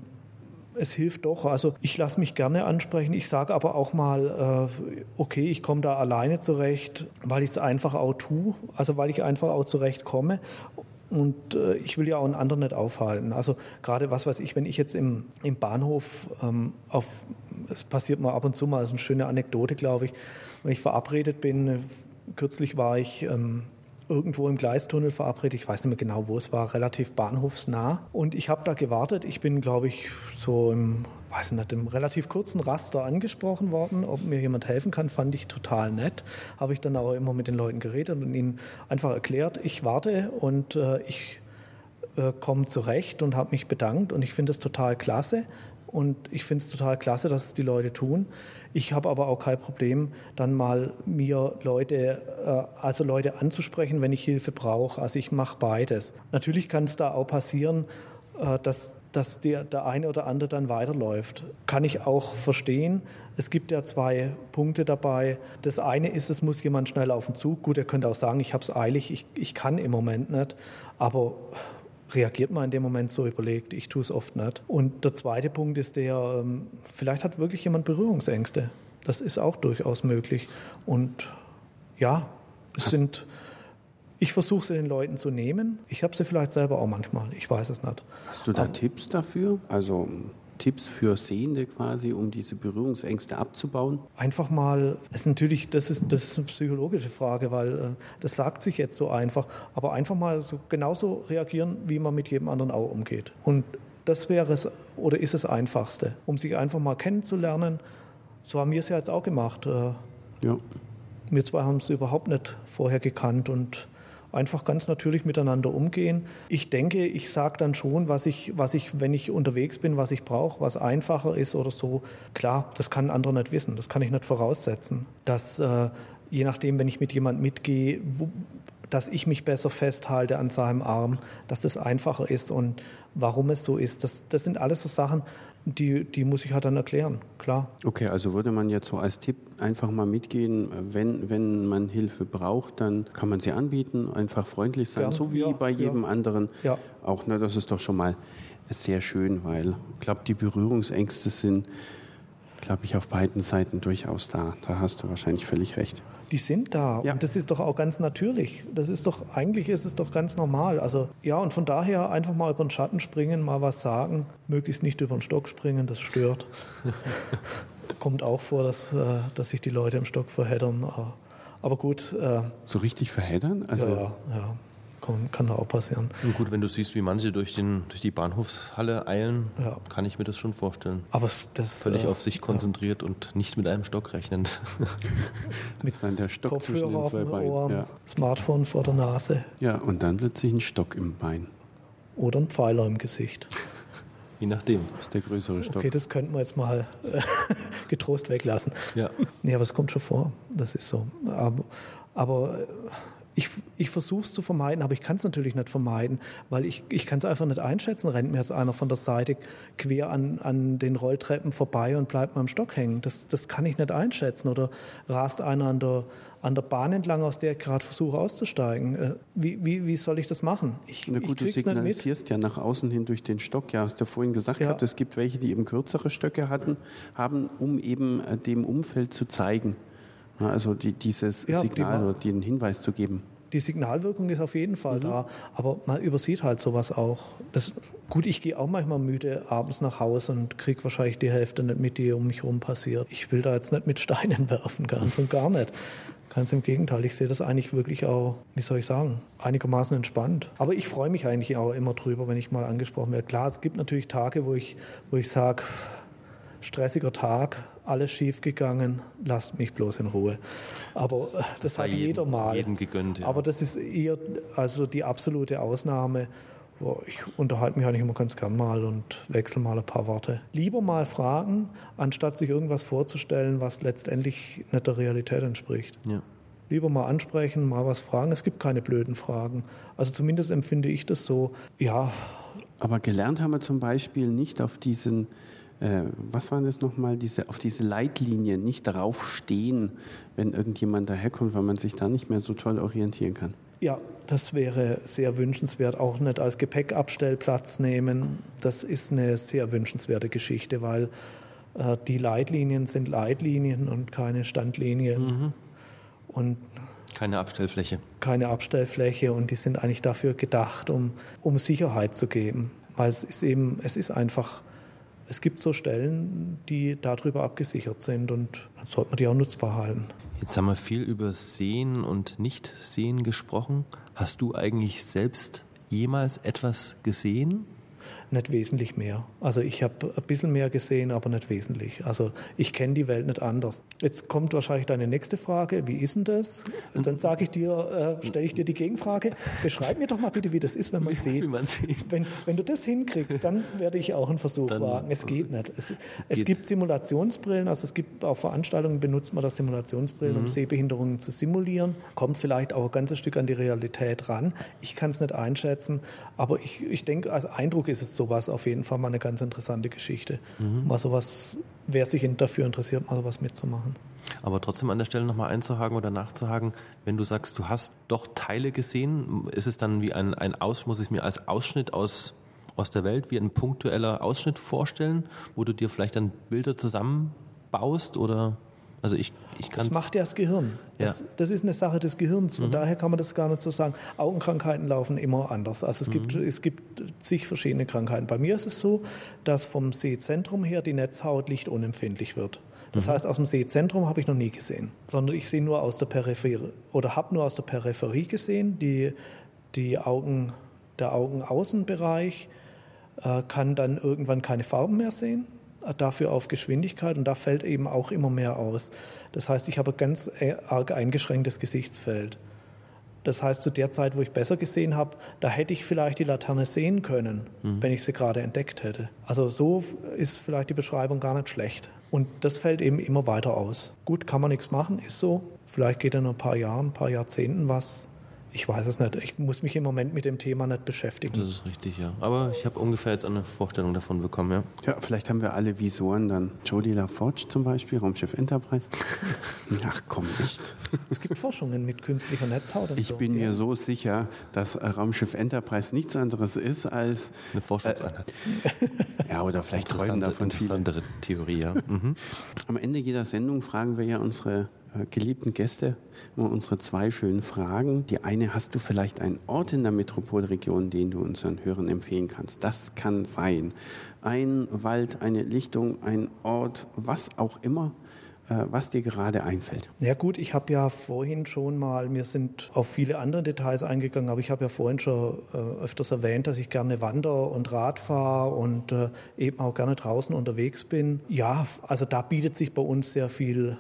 es hilft doch. Also ich lasse mich gerne ansprechen. Ich sage aber auch mal, äh, okay, ich komme da alleine zurecht, weil ich es einfach auch tue. Also weil ich einfach auch zurechtkomme. Und äh, ich will ja auch einen anderen nicht aufhalten. Also gerade was weiß ich, wenn ich jetzt im, im Bahnhof ähm, auf, es passiert mal ab und zu mal, das ist eine schöne Anekdote, glaube ich, wenn ich verabredet bin, kürzlich war ich ähm, irgendwo im Gleistunnel verabredet. Ich weiß nicht mehr genau, wo es war, relativ bahnhofsnah. Und ich habe da gewartet. Ich bin, glaube ich, so im, weiß nicht, im relativ kurzen Raster angesprochen worden. Ob mir jemand helfen kann, fand ich total nett. Habe ich dann auch immer mit den Leuten geredet und ihnen einfach erklärt, ich warte und äh, ich äh, komme zurecht und habe mich bedankt. Und ich finde es total klasse. Und ich finde es total klasse, dass es die Leute tun. Ich habe aber auch kein Problem, dann mal mir Leute, äh, also Leute anzusprechen, wenn ich Hilfe brauche. Also ich mache beides. Natürlich kann es da auch passieren, äh, dass dass der, der eine oder andere dann weiterläuft. Kann ich auch verstehen. Es gibt ja zwei Punkte dabei. Das eine ist, es muss jemand schnell auf den Zug. Gut, er könnte auch sagen, ich habe es eilig, ich, ich kann im Moment nicht. Aber reagiert man in dem Moment so überlegt. Ich tue es oft nicht. Und der zweite Punkt ist der, ähm, vielleicht hat wirklich jemand Berührungsängste. Das ist auch durchaus möglich. Und ja, es sind, ich versuche sie den Leuten zu nehmen. Ich habe sie vielleicht selber auch manchmal. Ich weiß es nicht. Hast du da Aber- Tipps dafür? Also Tipps für Sehende quasi, um diese Berührungsängste abzubauen? Einfach mal, das ist natürlich, das ist, das ist eine psychologische Frage, weil äh, das sagt sich jetzt so einfach, aber einfach mal so genauso reagieren, wie man mit jedem anderen auch umgeht. Und das wäre es oder ist das Einfachste, um sich einfach mal kennenzulernen. So haben wir es ja jetzt auch gemacht. Äh, Ja. wir zwei haben es überhaupt nicht vorher gekannt und einfach ganz natürlich miteinander umgehen. Ich denke, ich sage dann schon, was ich, was ich, wenn ich unterwegs bin, was ich brauche, was einfacher ist oder so. Klar, das kann ein anderer nicht wissen, das kann ich nicht voraussetzen. Dass äh, je nachdem, wenn ich mit jemand mitgehe, wo, dass ich mich besser festhalte an seinem Arm, dass das einfacher ist und warum es so ist. Das, das sind alles so Sachen, die, die muss ich halt dann erklären, klar. Okay, also würde man jetzt so als Tipp einfach mal mitgehen, wenn, wenn man Hilfe braucht, dann kann man sie anbieten, einfach freundlich sein, Gern, so wie ja, bei jedem ja. anderen. Ja. Auch, ne, das ist doch schon mal sehr schön, weil ich glaube, die Berührungsängste sind, glaube ich, auf beiden Seiten durchaus da. Da hast du wahrscheinlich völlig recht. Die sind da Ja. und das ist doch auch ganz natürlich. Das ist doch, eigentlich ist es doch ganz normal. Also ja, und von daher einfach mal über den Schatten springen, mal was sagen, möglichst nicht über den Stock springen, das stört. Kommt auch vor, dass, äh, dass sich die Leute im Stock verheddern. Aber- Aber gut, äh, So richtig verheddern? Also, ja, ja, ja, kann, kann da auch passieren. Und gut, wenn du siehst, wie manche durch, den, durch die Bahnhofshalle eilen, Ja. kann ich mir das schon vorstellen. Aber das Völlig äh, auf sich konzentriert und nicht mit einem Stock rechnend. ist dann der Stock zwischen Kopfhörer den auf zwei Beinen. Ohr, Ja. Smartphone vor der Nase ja, und dann plötzlich ein Stock im Bein. oder ein Pfeiler im Gesicht. Je nachdem. Das ist der größere Stock. Okay, das könnten wir jetzt mal äh, getrost weglassen. Ja. Nee, aber es kommt schon vor. Das ist so. Aber, aber äh, ich, ich versuche es zu vermeiden, aber ich kann es natürlich nicht vermeiden, weil ich, ich kann es einfach nicht einschätzen. Rennt mir jetzt einer von der Seite quer an, an den Rolltreppen vorbei und bleibt mal am Stock hängen. Das, das kann ich nicht einschätzen. Oder rast einer an der, an der Bahn entlang, aus der ich gerade versuche auszusteigen. Äh, Wie, wie, wie soll ich das machen? Ich, Na ich gut, du nicht mit. signalisierst ja nach außen hin durch den Stock. Ja, hast du vorhin gesagt, Ja. gehabt, es gibt welche, die eben kürzere Stöcke hatten, haben, um eben äh, dem Umfeld zu zeigen. Na, also die, dieses Ja, Signal prima. oder den Hinweis zu geben. Die Signalwirkung ist auf jeden Fall da, aber man übersieht halt sowas auch. Das, gut, ich gehe auch manchmal müde abends nach Hause und kriege wahrscheinlich die Hälfte nicht mit, die um mich herum passiert. Ich will da jetzt nicht mit Steinen werfen, ganz und gar nicht. Ganz im Gegenteil, ich sehe das eigentlich wirklich auch, wie soll ich sagen, einigermaßen entspannt. Aber ich freue mich eigentlich auch immer drüber, wenn ich mal angesprochen werde. Klar, es gibt natürlich Tage, wo ich, wo ich sage, stressiger Tag, alles schief gegangen, lasst mich bloß in Ruhe. Aber äh, das, sei hat jedem- jeder mal. jedem gegönnt, ja. Aber das ist eher also die absolute Ausnahme. Wo Ich unterhalte mich eigentlich immer ganz gern mal und wechsle mal ein paar Worte. Lieber mal fragen, anstatt sich irgendwas vorzustellen, was letztendlich nicht der Realität entspricht. Ja. Lieber mal ansprechen, mal was fragen. Es gibt keine blöden Fragen. Also zumindest empfinde ich das so. Ja, Aber gelernt haben wir zum Beispiel nicht auf diesen, äh, was waren das nochmal, diese, auf diese Leitlinie nicht darauf stehen, wenn irgendjemand daherkommt, weil man sich da nicht mehr so toll orientieren kann. Ja, das wäre sehr wünschenswert. Auch nicht als Gepäckabstellplatz nehmen. Das ist eine sehr wünschenswerte Geschichte, weil äh, die Leitlinien sind Leitlinien und keine Standlinien und Keine Abstellfläche. keine Abstellfläche und die sind eigentlich dafür gedacht, um, um Sicherheit zu geben. Weil es ist eben, es ist einfach, es gibt so Stellen, die darüber abgesichert sind und dann sollte man die auch nutzbar halten. Jetzt haben wir viel über Sehen und Nicht-Sehen gesprochen. Hast du eigentlich selbst jemals etwas gesehen? Nicht wesentlich mehr. Also ich habe ein bisschen mehr gesehen, aber nicht wesentlich. Also ich kenne die Welt nicht anders. Jetzt kommt wahrscheinlich deine nächste Frage, wie ist denn das? Und dann sage ich dir, äh, stelle ich dir die Gegenfrage, beschreib mir doch mal bitte, wie das ist, wenn man sieht. man sieht. Wenn, wenn du das hinkriegst, dann werde ich auch einen Versuch Dann- wagen. Es geht nicht. Es, es gibt Simulationsbrillen, also es gibt auf Veranstaltungen benutzt man das Simulationsbrillen, Mhm. um Sehbehinderungen zu simulieren. Kommt vielleicht auch ein ganzes Stück an die Realität ran. Ich kann es nicht einschätzen, aber ich, ich denke, als Eindruck ist es sowas auf jeden Fall mal eine ganz interessante Geschichte. Mhm. Mal sowas, wer sich dafür interessiert, mal sowas mitzumachen. Aber trotzdem an der Stelle nochmal einzuhaken oder nachzuhaken, wenn du sagst, du hast doch Teile gesehen, ist es dann wie ein, ein Aus, muss ich mir als Ausschnitt aus, aus der Welt, wie ein punktueller Ausschnitt vorstellen, wo du dir vielleicht dann Bilder zusammenbaust oder, also ich, ich kann Das macht ja das Gehirn. Das, Ja. das ist eine Sache des Gehirns. Von daher kann man das gar nicht so sagen. Augenkrankheiten laufen immer anders. Also es, gibt, es gibt zig verschiedene Krankheiten. Bei mir ist es so, dass vom Sehzentrum her die Netzhaut lichtunempfindlich wird. Das heißt, aus dem Sehzentrum habe ich noch nie gesehen, sondern ich sehe nur aus der Peripherie oder habe nur aus der Peripherie gesehen. Die, die Augen, der Augenaußenbereich äh, kann dann irgendwann keine Farben mehr sehen, dafür auf Geschwindigkeit und da fällt eben auch immer mehr aus. Das heißt, ich habe ein ganz äh, arg eingeschränktes Gesichtsfeld. Das heißt, zu der Zeit, wo ich besser gesehen habe, da hätte ich vielleicht die Laterne sehen können, wenn ich sie gerade entdeckt hätte. Also so ist vielleicht die Beschreibung gar nicht schlecht. Und das fällt eben immer weiter aus. Gut, kann man nichts machen, ist so. Vielleicht geht in ein paar Jahren, ein paar Jahrzehnten was. Ich weiß es nicht. Ich muss mich im Moment mit dem Thema nicht beschäftigen. Das ist richtig, ja. Aber ich habe ungefähr jetzt eine Vorstellung davon bekommen, ja. Tja, vielleicht haben wir alle Visoren dann. Jodie LaForge zum Beispiel, Raumschiff Enterprise. Ach komm, nicht. Es gibt Forschungen mit künstlicher Netzhaut und Ich so. bin mir so sicher, dass äh, Raumschiff Enterprise nichts anderes ist als, Eine Forschungseinheit. ja, oder vielleicht träumen Interessante, davon viele. interessantere Theorie, ja. Mhm. Am Ende jeder Sendung fragen wir ja unsere äh, geliebten Gäste immer unsere zwei schönen Fragen. Die eine, hast du vielleicht einen Ort in der Metropolregion, den du unseren Hörern empfehlen kannst? Das kann sein. Ein Wald, eine Lichtung, ein Ort, was auch immer, äh, was dir gerade einfällt. Ja gut, ich habe ja vorhin schon mal, wir sind auf viele andere Details eingegangen, aber ich habe ja vorhin schon äh, öfters erwähnt, dass ich gerne wander und Rad fahre und äh, eben auch gerne draußen unterwegs bin. Ja, also da bietet sich bei uns sehr viel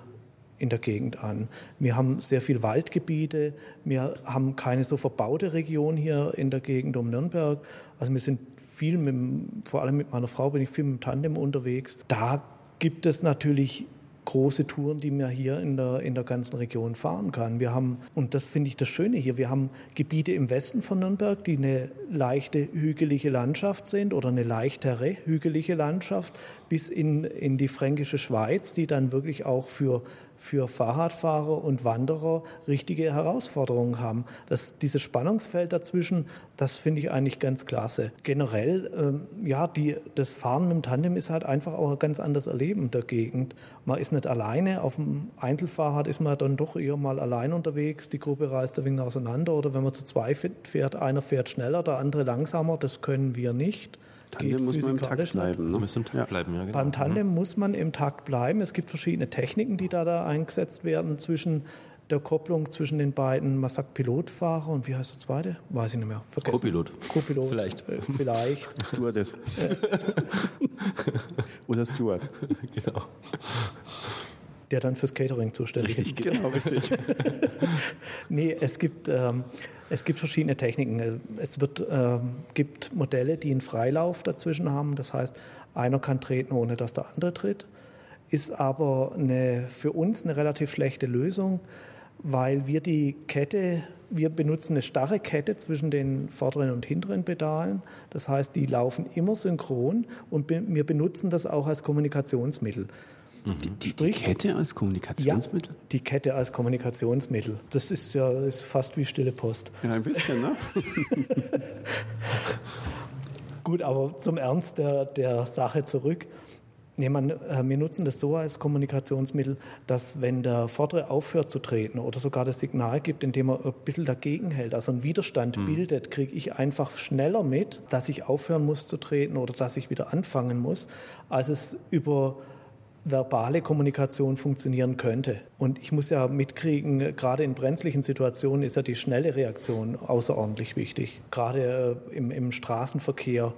in der Gegend an. Wir haben sehr viel Waldgebiete, wir haben keine so verbaute Region hier in der Gegend um Nürnberg. Also wir sind viel, mit, vor allem mit meiner Frau bin ich viel mit dem Tandem unterwegs. Da gibt es natürlich große Touren, die man hier in der, in der ganzen Region fahren kann. Wir haben, und das finde ich das Schöne hier, wir haben Gebiete im Westen von Nürnberg, die eine leichte hügelige Landschaft sind oder eine leichtere hügelige Landschaft bis in, in die fränkische Schweiz, die dann wirklich auch für für Fahrradfahrer und Wanderer richtige Herausforderungen haben. Das, dieses Spannungsfeld dazwischen, das finde ich eigentlich ganz klasse. Generell, ähm, ja, die, das Fahren mit dem Tandem ist halt einfach auch ein ganz anderes Erleben der Gegend. Man ist nicht alleine, auf dem Einzelfahrrad ist man dann doch eher mal allein unterwegs, die Gruppe reist ein wenig auseinander oder wenn man zu zweit fährt, einer fährt schneller, der andere langsamer, das können wir nicht. Tandem muss man im Takt bleiben. Ne? Muss im Takt bleiben, ja, genau. Beim Tandem muss man im Takt bleiben. Es gibt verschiedene Techniken, die da, da eingesetzt werden zwischen der Kopplung zwischen den beiden, man sagt Pilotfahrer und wie heißt der zweite? Weiß ich nicht mehr. Vergessen. Co-Pilot. Co-Pilot. Vielleicht. Äh, vielleicht. Stewardess. Oder Steward. Genau. Der dann fürs Catering zuständig ist. Genau, richtig. Nee, es gibt, ähm, es gibt verschiedene Techniken. Es wird, ähm, gibt Modelle, die einen Freilauf dazwischen haben. Das heißt, einer kann treten, ohne dass der andere tritt. Ist aber eine, für uns eine relativ schlechte Lösung, weil wir die Kette, wir benutzen eine starre Kette zwischen den vorderen und hinteren Pedalen. Das heißt, die laufen immer synchron und wir benutzen das auch als Kommunikationsmittel. Die, die Sprich- Kette als Ja, Kommunikationsmittel? die Kette als Kommunikationsmittel. Das ist ja ist fast wie stille Post. Ja, ein bisschen, ne? Gut, aber zum Ernst der, der Sache zurück. Nee, man, äh, wir nutzen das so als Kommunikationsmittel, dass wenn der Vordere aufhört zu treten oder sogar das Signal gibt, indem er ein bisschen dagegen hält, also einen Widerstand bildet, kriege ich einfach schneller mit, dass ich aufhören muss zu treten oder dass ich wieder anfangen muss, als es über verbale Kommunikation funktionieren könnte. Und ich muss ja mitkriegen, gerade in brenzlichen Situationen ist ja die schnelle Reaktion außerordentlich wichtig. Gerade äh, im, im Straßenverkehr,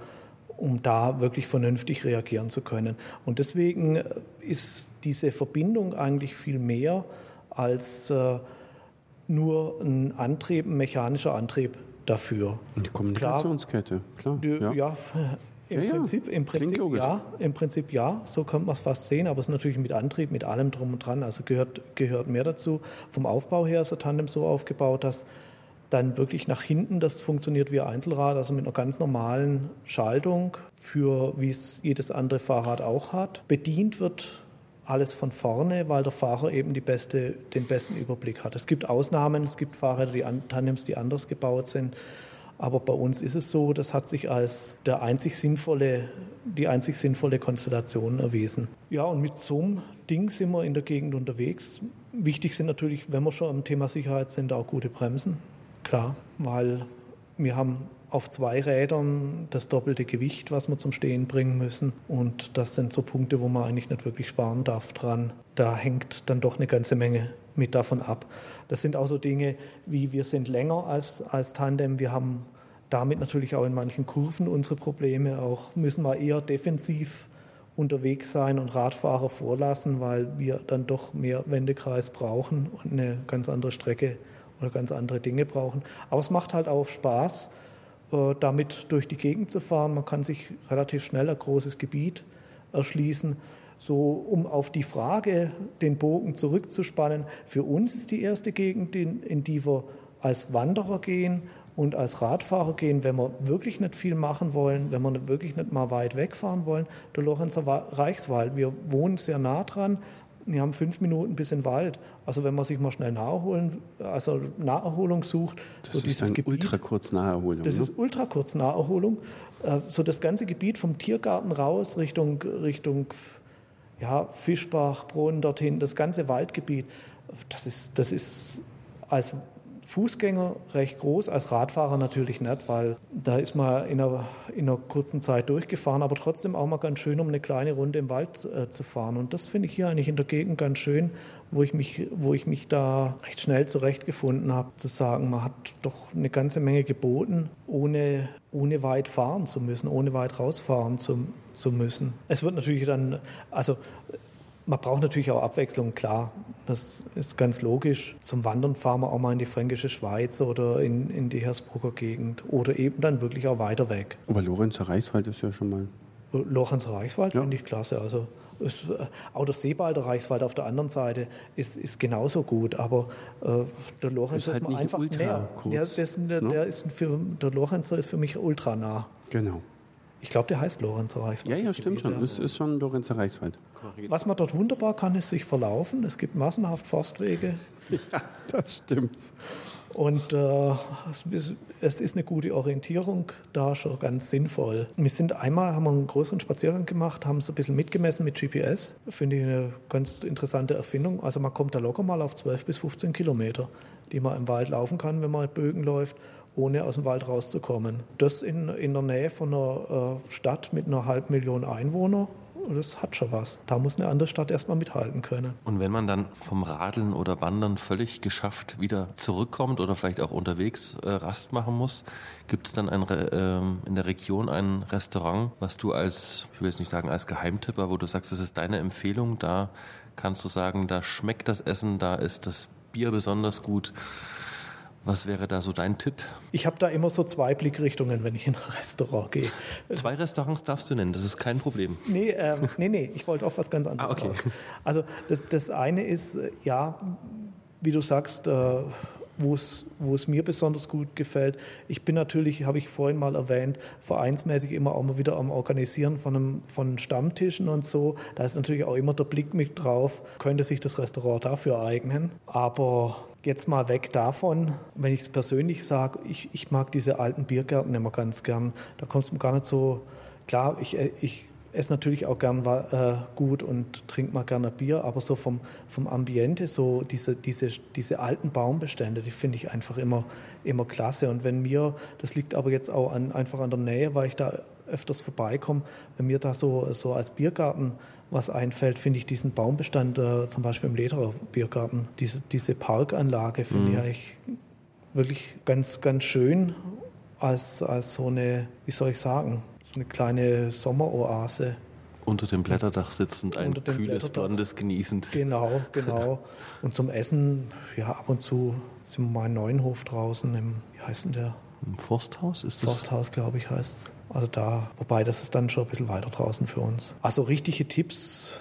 um da wirklich vernünftig reagieren zu können. Und deswegen äh, ist diese Verbindung eigentlich viel mehr als äh, nur ein Antrieb, ein mechanischer Antrieb dafür. Die Kommunikationskette, klar. Die, ja. ja. Im Ja. Prinzip, im Prinzip ja, im Prinzip ja, so könnte man es fast sehen, aber es ist natürlich mit Antrieb, mit allem drum und dran, also gehört, gehört mehr dazu. Vom Aufbau her ist der Tandem so aufgebaut, dass dann wirklich nach hinten das funktioniert wie ein Einzelrad, also mit einer ganz normalen Schaltung, für wie es jedes andere Fahrrad auch hat. Bedient wird alles von vorne, weil der Fahrer eben die beste, den besten Überblick hat. Es gibt Ausnahmen, es gibt Fahrräder, die an, Tandems, die anders gebaut sind. Aber bei uns ist es so, das hat sich als der einzig sinnvolle, die einzig sinnvolle Konstellation erwiesen. Ja, und mit so einem Ding sind wir in der Gegend unterwegs. Wichtig sind natürlich, wenn wir schon am Thema Sicherheit sind, auch gute Bremsen. Klar, weil wir haben auf zwei Rädern das doppelte Gewicht, was wir zum Stehen bringen müssen. Und das sind so Punkte, wo man eigentlich nicht wirklich sparen darf dran. Da hängt dann doch eine ganze Menge mit davon ab. Das sind auch so Dinge wie wir sind länger als, als Tandem. Wir haben damit natürlich auch in manchen Kurven unsere Probleme. Auch müssen wir eher defensiv unterwegs sein und Radfahrer vorlassen, weil wir dann doch mehr Wendekreis brauchen und eine ganz andere Strecke oder ganz andere Dinge brauchen. Aber es macht halt auch Spaß, äh, damit durch die Gegend zu fahren. Man kann sich relativ schnell ein großes Gebiet erschließen. So, um auf die Frage den Bogen zurückzuspannen, für uns ist die erste Gegend, in, in die wir als Wanderer gehen und als Radfahrer gehen, wenn wir wirklich nicht viel machen wollen, wenn wir wirklich nicht mal weit wegfahren wollen, der Lorenzer Wa- Reichswald. Wir wohnen sehr nah dran. Wir haben fünf Minuten bis in den Wald. Also wenn man sich mal schnell Naherholen, also Naherholung sucht, Das ist ein ultra kurz Naherholung. das ne? ist ultra kurz Naherholung. Äh, So das ganze Gebiet vom Tiergarten raus Richtung, Richtung ja, Fischbach, Brunnen dorthin, das ganze Waldgebiet, das ist, das ist als Fußgänger recht groß, als Radfahrer natürlich nicht, weil da ist man in einer, in einer kurzen Zeit durchgefahren, aber trotzdem auch mal ganz schön, um eine kleine Runde im Wald äh, zu fahren. Und das finde ich hier eigentlich in der Gegend ganz schön, wo ich mich, wo ich mich da recht schnell zurechtgefunden habe, zu sagen, man hat doch eine ganze Menge geboten, ohne, ohne weit fahren zu müssen, ohne weit rausfahren zu, zu müssen. Es wird natürlich dann, also man braucht natürlich auch Abwechslung, klar. Das ist ganz logisch. Zum Wandern fahren wir auch mal in die fränkische Schweiz oder in, in die Hersbrucker Gegend oder eben dann wirklich auch weiter weg. Aber Lorenzer Reichswald ist ja schon mal. Lorenzer Reichswald Ja. finde ich klasse. Also ist, äh, auch der Seebalder Reichswald auf der anderen Seite ist, ist genauso gut. Aber äh, der Lorenzer Ist halt mir nicht einfach ultra näher. kurz, der, der, ist, ne? der, ist für, der Lorenzer ist für mich ultra nah. Genau. Ich glaube, der heißt Lorenzer Reichswald. Ja, ja, stimmt Gebiet, schon. Es ist schon Lorenzer Reichswald. Was man dort wunderbar kann, ist sich verlaufen. Es gibt massenhaft Forstwege. Ja, das stimmt. Und äh, es, ist, es eine gute Orientierung da schon ganz sinnvoll. Wir sind einmal, haben wir einen größeren Spaziergang gemacht, haben so ein bisschen mitgemessen mit GPS. Finde ich eine ganz interessante Erfindung. Also man kommt da locker mal auf 12 bis 15 Kilometer, die man im Wald laufen kann, wenn man in Bögen läuft, ohne aus dem Wald rauszukommen. Das in, in der Nähe von einer äh, Stadt mit einer halben Million Einwohner, das hat schon was. Da muss eine andere Stadt erstmal mithalten können. Und wenn man dann vom Radeln oder Wandern völlig geschafft wieder zurückkommt oder vielleicht auch unterwegs äh, Rast machen muss, gibt es dann ein, ähm, in der Region ein Restaurant, was du als, ich will jetzt nicht sagen als Geheimtipp, aber wo du sagst, das ist deine Empfehlung, da kannst du sagen, da schmeckt das Essen, da ist das Bier besonders gut. Was wäre da so dein Tipp? Ich habe da immer so zwei Blickrichtungen, wenn ich in ein Restaurant gehe. Zwei Restaurants darfst du nennen, das ist kein Problem. Nee, ähm, nee, nee, ich wollte auf was ganz anderes Ah, okay. raus. Also das, das eine ist, äh, ja, wie du sagst, äh, wo es mir besonders gut gefällt. Ich bin natürlich, habe ich vorhin mal erwähnt, vereinsmäßig immer auch mal wieder am Organisieren von, einem, von Stammtischen und so. Da ist natürlich auch immer der Blick mit drauf, könnte sich das Restaurant dafür eignen. Aber jetzt mal weg davon, wenn ich es persönlich sage, ich, ich mag diese alten Biergärten immer ganz gern. Da kommst du gar nicht so, klar, ich, ich esse natürlich auch gern äh, gut und trinke mal gerne Bier, aber so vom, vom Ambiente, so diese, diese, diese alten Baumbestände, die finde ich einfach immer, immer klasse. Und wenn mir, das liegt aber jetzt auch an, einfach an der Nähe, weil ich da öfters vorbeikomme, wenn mir da so, so als Biergarten was einfällt, finde ich diesen Baumbestand, äh, zum Beispiel im Lederer Biergarten, diese, diese Parkanlage finde ich eigentlich wirklich ganz, ganz schön als, als so eine, wie soll ich sagen, eine kleine Sommeroase. Unter dem Blätterdach sitzend, ein Unter dem kühles. Blondes genießend. Genau, genau. Und zum Essen, ja, ab und zu sind wir mal in Neuenhof draußen, im, wie heißt denn der? Im Forsthaus ist das? Forsthaus, glaube ich, heißt es. Also da, wobei das ist dann schon ein bisschen weiter draußen für uns. Also richtige Tipps,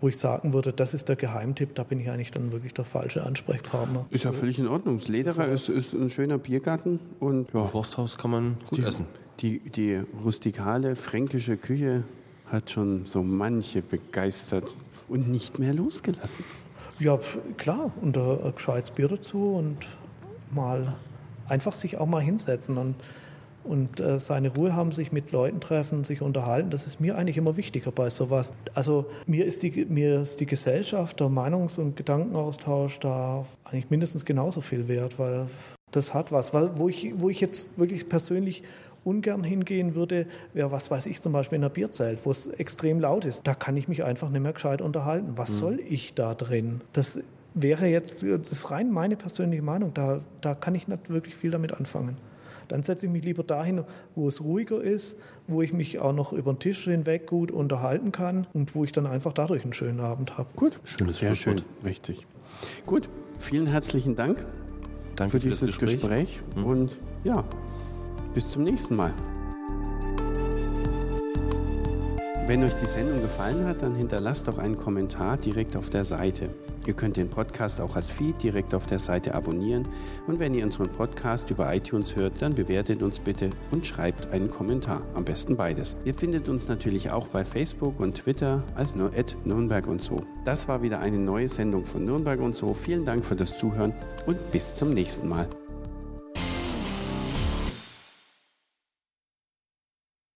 wo ich sagen würde, das ist der Geheimtipp, da bin ich eigentlich dann wirklich der falsche Ansprechpartner. Ist ja völlig in Ordnung. Das Lederer ist, ist ein schöner Biergarten und ja, Im Forsthaus kann man gut essen. Die, die rustikale fränkische Küche hat schon so manche begeistert und nicht mehr losgelassen. Ja, klar, und ein gescheites Bier dazu und mal einfach sich auch mal hinsetzen und, und äh, seine Ruhe haben, sich mit Leuten treffen, sich unterhalten. Das ist mir eigentlich immer wichtiger bei sowas. Also mir ist die, mir ist die Gesellschaft, der Meinungs- und Gedankenaustausch da eigentlich mindestens genauso viel wert, weil das hat was. Weil, wo, ich, wo ich jetzt wirklich persönlich ungern hingehen würde, wäre, was weiß ich, zum Beispiel in einer Bierzelt, wo es extrem laut ist. Da kann ich mich einfach nicht mehr gescheit unterhalten. Was soll ich da drin? Das wäre jetzt, das ist rein meine persönliche Meinung, da, da kann ich nicht wirklich viel damit anfangen. Dann setze ich mich lieber dahin, wo es ruhiger ist, wo ich mich auch noch über den Tisch hinweg gut unterhalten kann und wo ich dann einfach dadurch einen schönen Abend habe. Gut, Schönes sehr schön, richtig. Gut, vielen herzlichen Dank Danke für das dieses Gespräch, und ja, bis zum nächsten Mal. Wenn euch die Sendung gefallen hat, dann hinterlasst doch einen Kommentar direkt auf der Seite. Ihr könnt den Podcast auch als Feed direkt auf der Seite abonnieren und wenn ihr unseren Podcast über iTunes hört, dann bewertet uns bitte und schreibt einen Kommentar. Am besten beides. Ihr findet uns natürlich auch bei Facebook und Twitter als nur Nürnberg und so. Das war wieder eine neue Sendung von Nürnberg und so. Vielen Dank für das Zuhören und bis zum nächsten Mal.